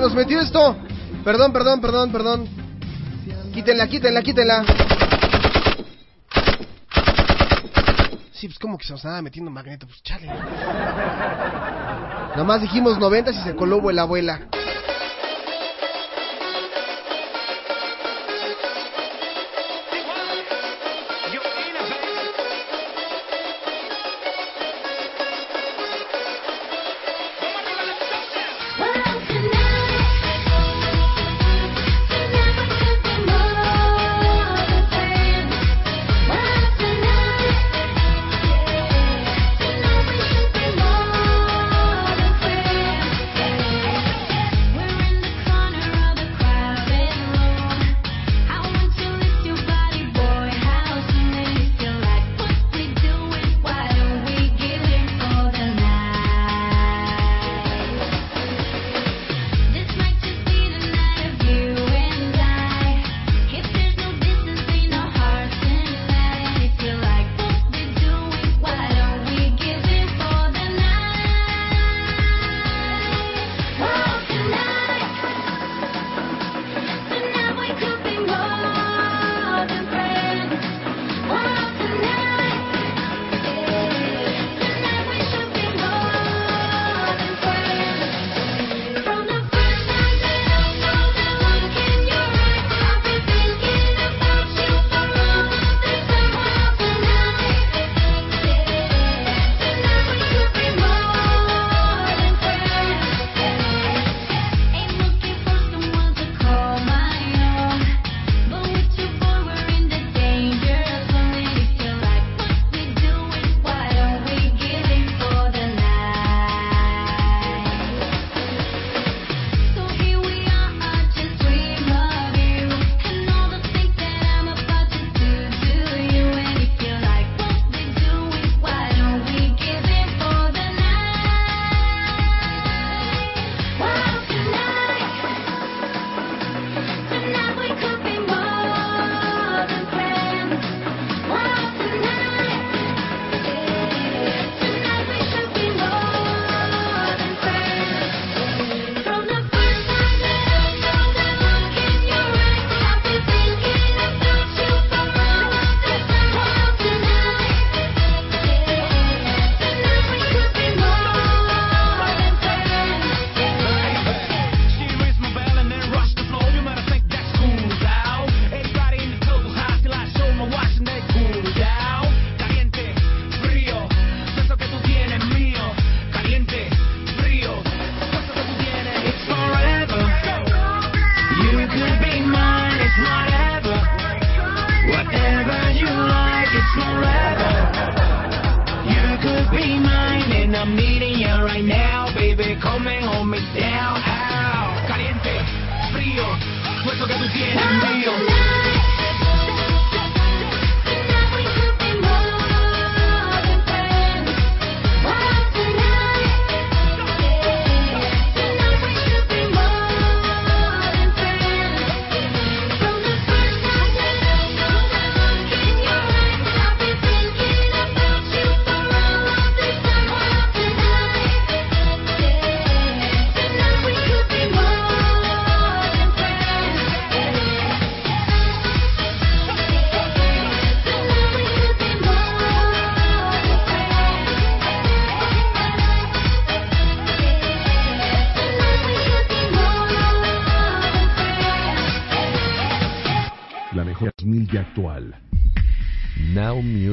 Nos metió esto? Perdón, perdón, perdón, perdón. Quítenla, quítenla, quítenla. Sí, pues como que se nos estaba metiendo magneto, pues chale. Nomás dijimos 90 y se coló vuela abuela.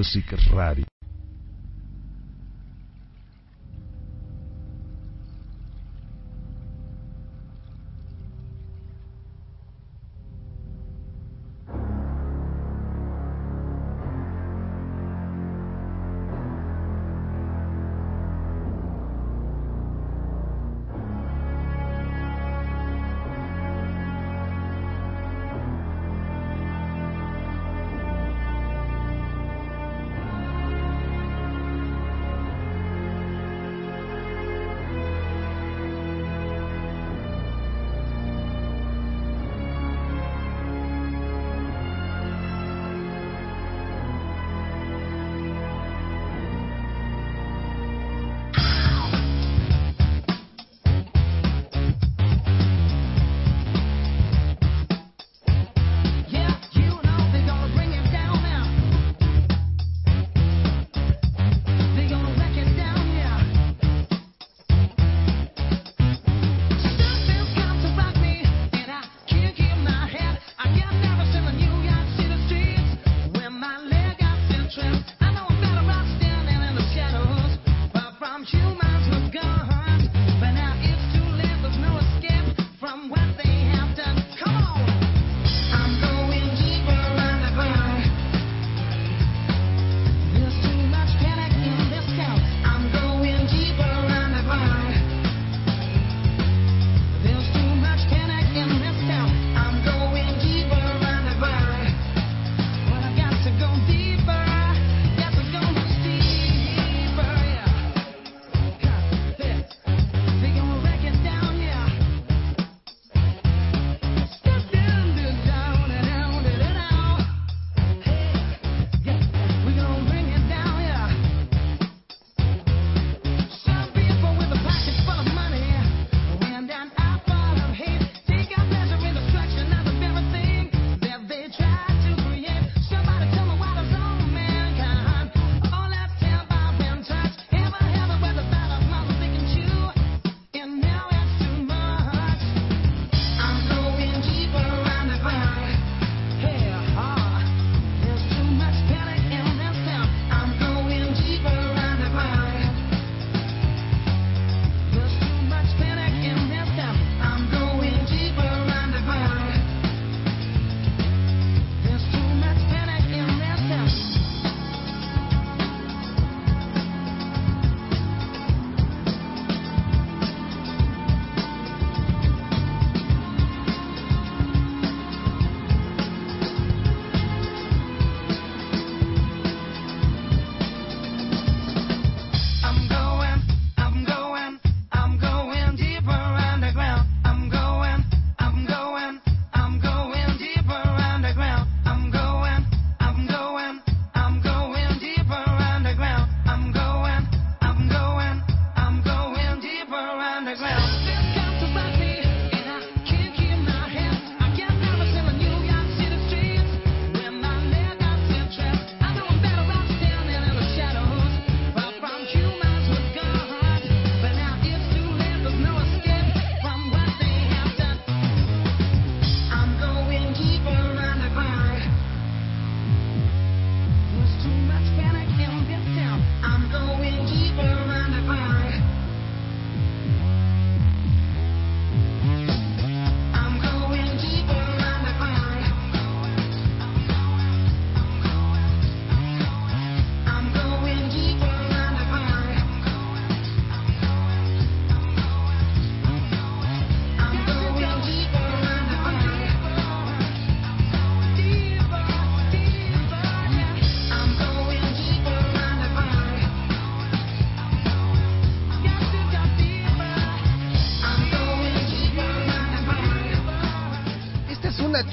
Music Radio.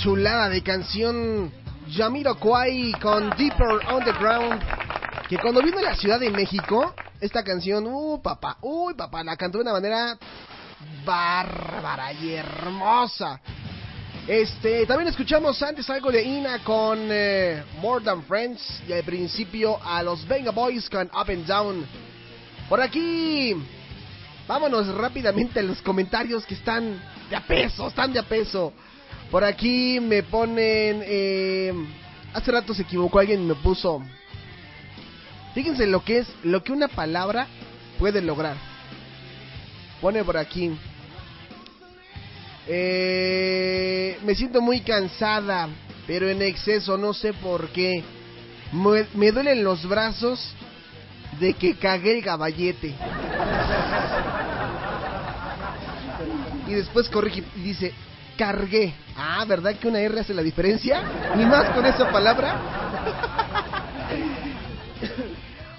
Chulada de canción Jamiroquai con Deeper Underground. Que cuando vino a la Ciudad de México, esta canción, uh, papá, uy, papá, la cantó de una manera bárbara y hermosa. Este, también escuchamos antes algo de Ina con eh, More Than Friends y al principio a los Venga Boys con Up and Down. Por aquí, vámonos rápidamente a los comentarios que están de a peso, están de a peso. Por aquí me ponen, eh, hace rato se equivocó alguien y me puso, fíjense lo que es, lo que una palabra puede lograr. Pone por aquí. Eh, me siento muy cansada, pero en exceso, no sé por qué. Me, duelen los brazos de que cagué el caballete. Y después corrige y dice, cargué. Ah, ¿verdad que una R hace la diferencia? Ni más con esa palabra.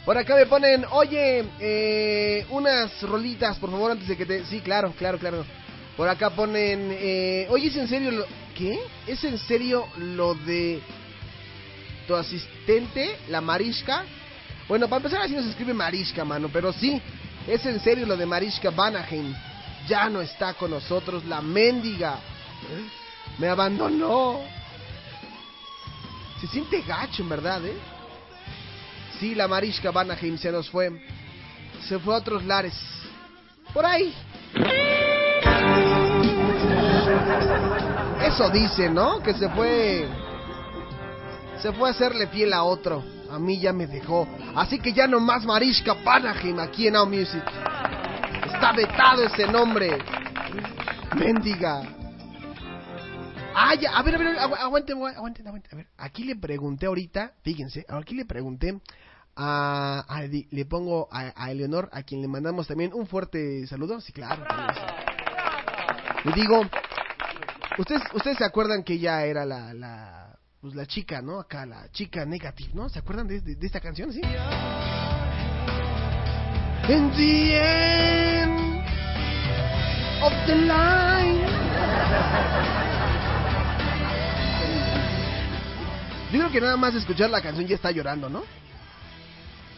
Por acá me ponen, oye, eh, unas rolitas, por favor, antes de que te... Sí, claro, claro, claro. Por acá ponen, eh, oye, ¿es en serio lo... ¿Qué? ¿Es en serio lo de tu asistente, la Mariska? Bueno, para empezar así no se escribe Mariska, mano, pero sí, es en serio lo de Mariska Vanaheim. Ya no está con nosotros la mendiga. Me abandonó. Se siente gacho, en verdad, ¿eh? Sí, la Mariska Vanaheim se nos fue. Se fue a otros lares. Por ahí. Eso dice, ¿no? Que se fue. Se fue a hacerle fiel a otro. A mí ya me dejó. Así que ya no más Mariska Vanaheim aquí en Now Music. Está vetado ese nombre. Mendiga. Ah, ya, a ver, a ver, agu- aguante, aguante, aguante. A ver, aquí le pregunté ahorita, fíjense, aquí le pregunté a, a- le pongo a, Eleonor, a quien le mandamos también un fuerte saludo. Sí, claro. Le digo, ustedes, ustedes se acuerdan que ella era la, la, pues la chica, ¿no? Acá, la chica negative, ¿no? ¿Se acuerdan de esta canción? Sí. In the end of the line. Yo creo que nada más escuchar la canción ya está llorando, ¿no?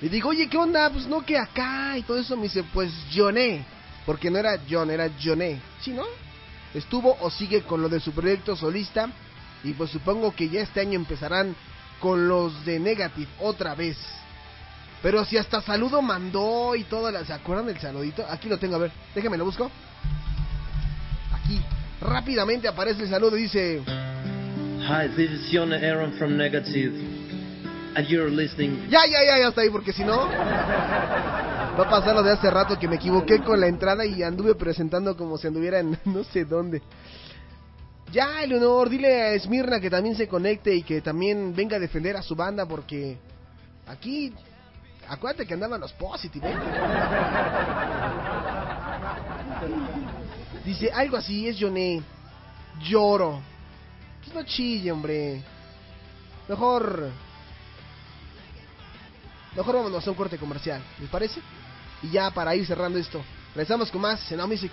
Le digo, oye, ¿qué onda? Pues no, que acá y todo eso. Me dice, pues Joné. Porque no era John, era Joné. ¿Sí, no? Estuvo o sigue con lo de su proyecto solista. Y pues supongo que ya este año empezarán con los de Negative otra vez. Pero si hasta saludo mandó y todo, la- ¿se acuerdan del saludito? Aquí lo tengo, a ver, déjame lo busco. Aquí, rápidamente aparece el saludo y dice... Hi, this is Jon Aaron from Negative, and you're listening. Ya, ya, ya, ya está ahí, porque si no... Va a pasar lo de hace rato que me equivoqué con la entrada y anduve presentando como si anduviera en no sé dónde. Ya, Eleonor, dile a Esmirna que también se conecte y que también venga a defender a su banda porque aquí... Acuérdate que andaban los positive, ¿eh? Dice algo así, es Joné. Lloro. Pues no chille, hombre. Mejor. Mejor vámonos a un corte comercial, ¿les parece? Y ya para ir cerrando esto, regresamos con más en Now Music.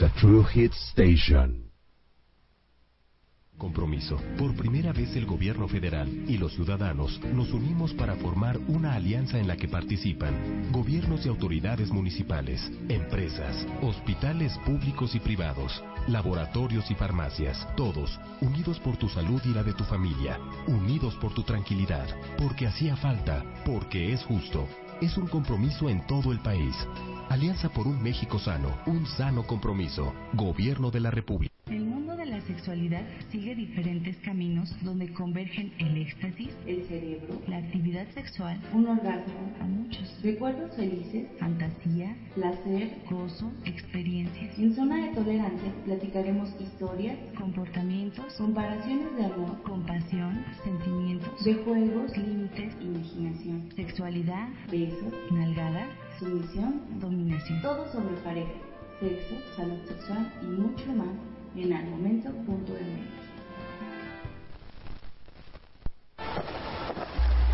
the true hit station. Compromiso. Por primera vez el gobierno federal y los ciudadanos nos unimos para formar una alianza en la que participan gobiernos y autoridades municipales, empresas, hospitales públicos y privados, laboratorios y farmacias, todos unidos por tu salud y la de tu familia, unidos por tu tranquilidad, porque hacía falta, porque es justo. Es un compromiso en todo el país. Alianza por un México sano, un sano compromiso. Gobierno de la República. El mundo de la sexualidad sigue diferentes caminos donde convergen el éxtasis, el cerebro, la actividad sexual, un orgasmo a muchos, recuerdos felices, fantasía, placer, gozo, experiencias. En zona de tolerancia platicaremos historias, comportamientos, comparaciones de amor, compasión, sentimientos, de juegos, límites, imaginación, sexualidad, besos, nalgadas, sumisión, dominación. Todo sobre pareja, sexo, salud sexual y mucho más en almomento.mx.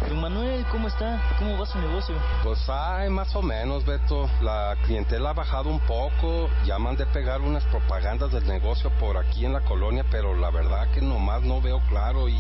Don Manuel, ¿cómo está? ¿Cómo va su negocio? Pues hay más o menos, Beto. La clientela ha bajado un poco. Ya mandé pegar unas propagandas del negocio por aquí en la colonia, pero la verdad que nomás no veo claro y,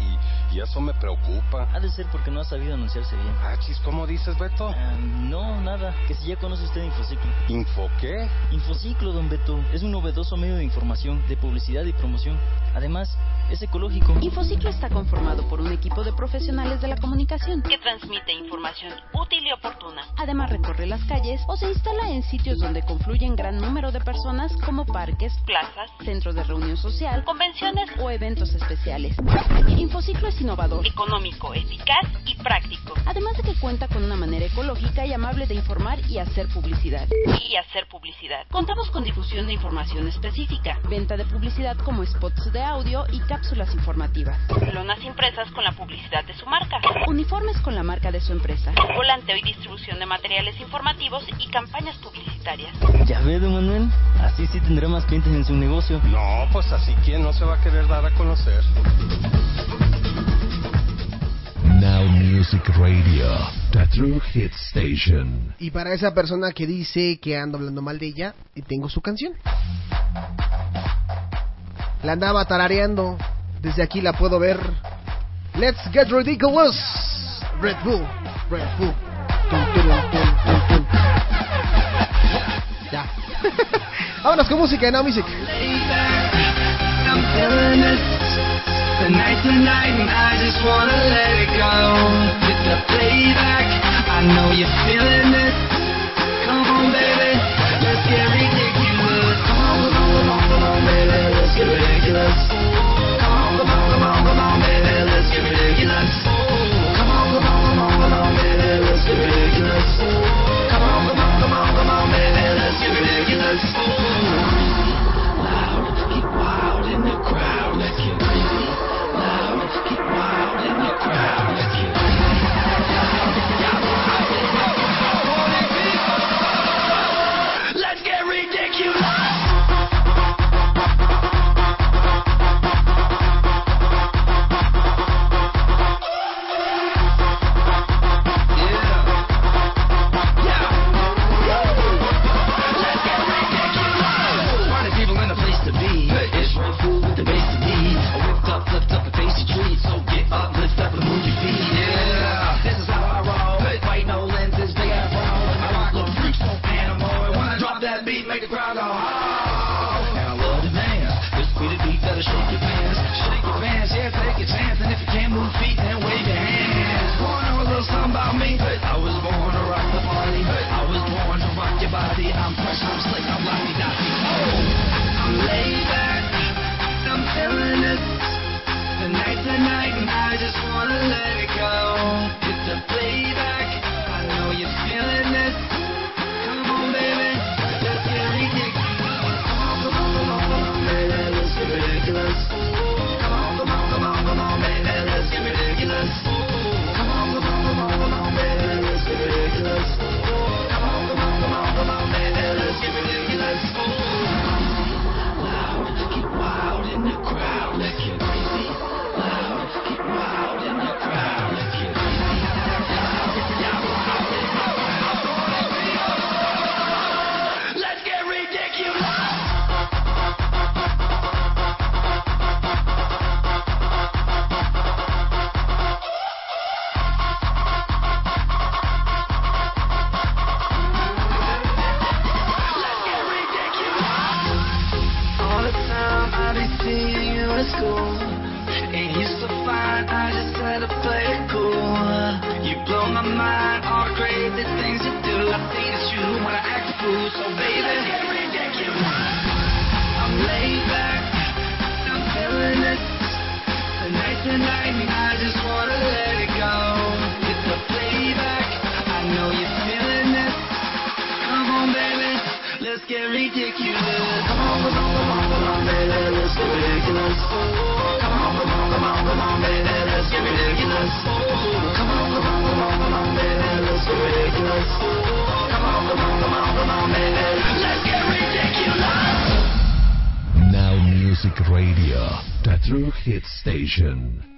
y eso me preocupa. Ha de ser porque no ha sabido anunciarse bien. Ah, chis, ¿cómo dices, Beto? Ah, no, nada. Que si ya conoce usted Infociclo. ¿Info qué? Infociclo, don Beto. Es un novedoso medio de información, de publicidad y promoción. Además, es ecológico. Infociclo está conformado por un equipo de profesionales de la comunicación que transmite información útil y oportuna. Además recorre las calles o se instala en sitios donde confluyen gran número de personas como parques, plazas, centros de reunión social, convenciones o eventos especiales. Infociclo es innovador, económico, eficaz y práctico. Además de que cuenta con una manera ecológica y amable de informar y hacer publicidad. Y hacer publicidad. Contamos con difusión de información específica, venta de publicidad como spots de audio y cápsulas informativas. Lonas impresas con la publicidad de su marca. Uniformes con la marca de su empresa. Volanteo y distribución de materiales informativos y campañas publicitarias. Ya ve, don Manuel. Así sí tendrá más clientes en su negocio. No, pues así quién no se va a querer dar a conocer. Now Music Radio, the true hit station. Y para esa persona que dice que ando hablando mal de ella, y tengo su canción. La andaba tarareando. Desde aquí la puedo ver. Let's get ridiculous. Red Bull, Red Bull. Ya. Vámonos con música, no music. The night tonight and I just wanna let it go. With the playback, I know you're feeling it. Come on, baby, let's get ridiculous. Come on, come on, come on, come on, baby, let's get ridiculous. Come on, come on, come on, come on, baby, let's get ridiculous. Come on, come on, come on, come on, baby, let's get ridiculous. school. It used to fine, I just had to play it cool. You blow my mind, all the crazy things you do. I think it's you when I act a fool, so baby, I'm laid back, I'm feeling it. Tonight's the night, I just wanna let it go. get Now Music Radio, the true hit station.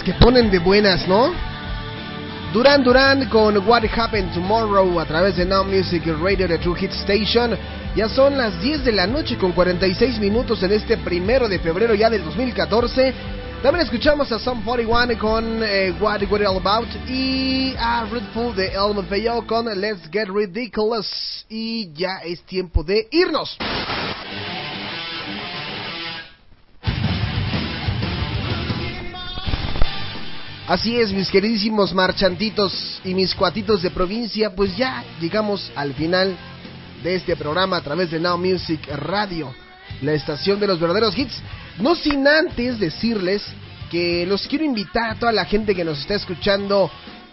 Rolas que ponen de buenas, ¿no? Duran Duran con What Happened Tomorrow a través de Now Music Radio de True Hit Station. Ya son las 10 de la noche con 46 minutos en este primero de febrero ya del 2014. También escuchamos a Sum 41 con eh, What We're All About y a Redful de Elmo Feyo con Let's Get Ridiculous. Y ya es tiempo de irnos. Así es, mis queridísimos marchantitos y mis cuatitos de provincia, pues ya llegamos al final de este programa a través de Now Music Radio, la estación de los verdaderos hits. No sin antes decirles que los quiero invitar a toda la gente que nos está escuchando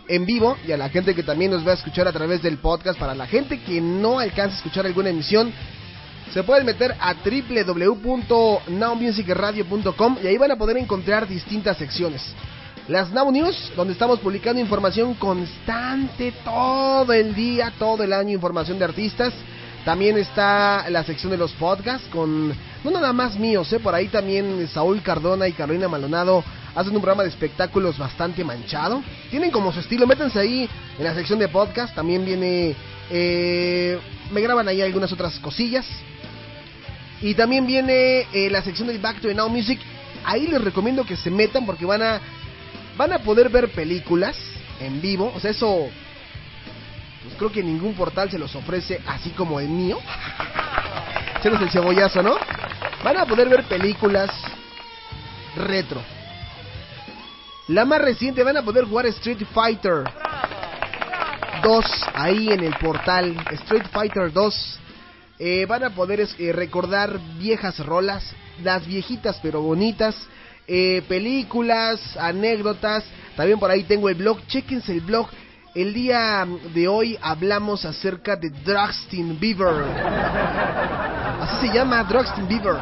en vivo y a la gente que también nos va a escuchar a través del podcast. Para la gente que no alcanza a escuchar alguna emisión, se pueden meter a www.nowmusicradio.com y ahí van a poder encontrar distintas secciones. Las Now News, donde estamos publicando información constante todo el día, todo el año, información de artistas. También está la sección de los podcasts con, no nada más míos, ¿eh? por ahí también Saúl Cardona y Carolina Maldonado hacen un programa de espectáculos bastante manchado. Tienen como su estilo, métanse ahí en la sección de podcast, también viene, eh, me graban ahí algunas otras cosillas. Y también viene eh, la sección de Back to the Now Music. Ahí les recomiendo que se metan porque van a van a poder ver películas en vivo. O sea, eso pues creo que ningún portal se los ofrece así como el mío. Ese es el cebollazo, ¿no? Van a poder ver películas retro. La más reciente van a poder jugar Street Fighter 2 ahí en el portal Street Fighter 2. Eh, van a poder eh, recordar viejas rolas, las viejitas pero bonitas eh, películas, anécdotas. También por ahí tengo el blog. Chequense el blog. El día de hoy hablamos acerca de Drugstein Beaver. Así se llama, Drugstein Beaver.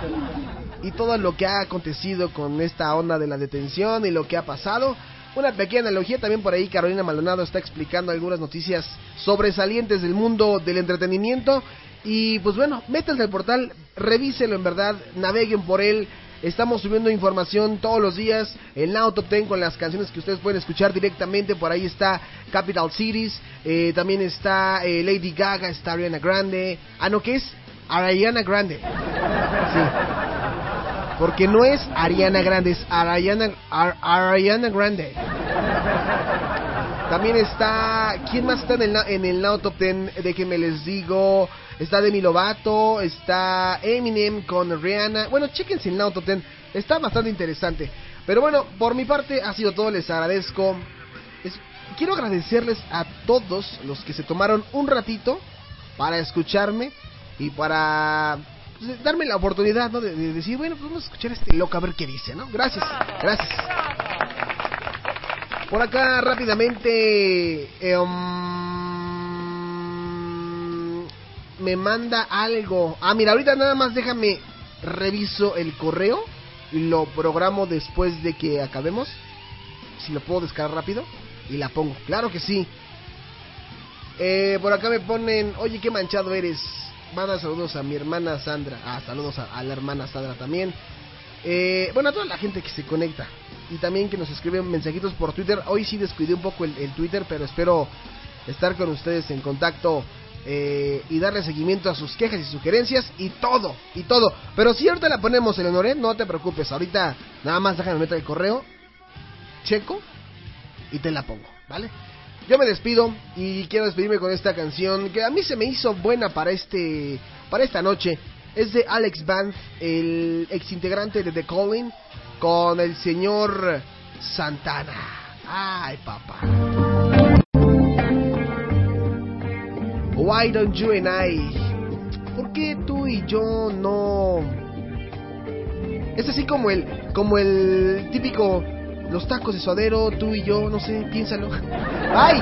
Y todo lo que ha acontecido con esta onda de la detención y lo que ha pasado. Una pequeña analogía también por ahí. Carolina Maldonado está explicando algunas noticias sobresalientes del mundo del entretenimiento. Y pues bueno, métanse al portal, revíselo en verdad, naveguen por él. Estamos subiendo información todos los días en la Top Ten con las canciones que ustedes pueden escuchar directamente. Por ahí está Capital Cities, eh, también está eh, Lady Gaga, está Ariana Grande. Ah, no, ¿qué es? Ariana Grande. Sí. Porque no es Ariana Grande, es Ariana, Ar- Ariana Grande. También está. ¿Quién más está en el, en el Now Top 10? Déjenme les digo. Está Demi Lovato. Está Eminem con Rihanna. Bueno, chéquense el Now Top 10. Está bastante interesante. Pero bueno, por mi parte ha sido todo. Les agradezco. Es- quiero agradecerles a todos los que se tomaron un ratito para escucharme y para pues, darme la oportunidad ¿no? de, de decir, bueno, pues vamos a escuchar a este loco a ver qué dice, ¿no? Gracias, gracias. Por acá rápidamente um, me manda algo. Ah, mira, ahorita nada más déjame reviso el correo y lo programo después de que acabemos. Si lo puedo descargar rápido y la pongo. Claro que sí. Eh, por acá me ponen, oye, qué manchado eres. Manda saludos a mi hermana Sandra. Ah, saludos a, la hermana Sandra también. Eh, bueno, a toda la gente que se conecta. Y también que nos escriben mensajitos por Twitter. Hoy sí descuidé un poco el Twitter, pero espero estar con ustedes en contacto eh, y darle seguimiento a sus quejas y sugerencias y todo, y todo. Pero si ahorita la ponemos, Eleonore, no te preocupes. Ahorita nada más déjame meter el correo, checo y te la pongo, ¿vale? Yo me despido y quiero despedirme con esta canción que a mí se me hizo buena para este para esta noche. Es de Alex Band, el ex integrante de The Calling, con el señor Santana. Ay, papá. Why don't you and I? ¿Por qué tú y yo no? Es así como el como el típico los tacos de suadero, tú y yo, no sé, piénsalo. ¡Ay!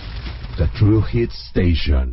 the True Hit Station.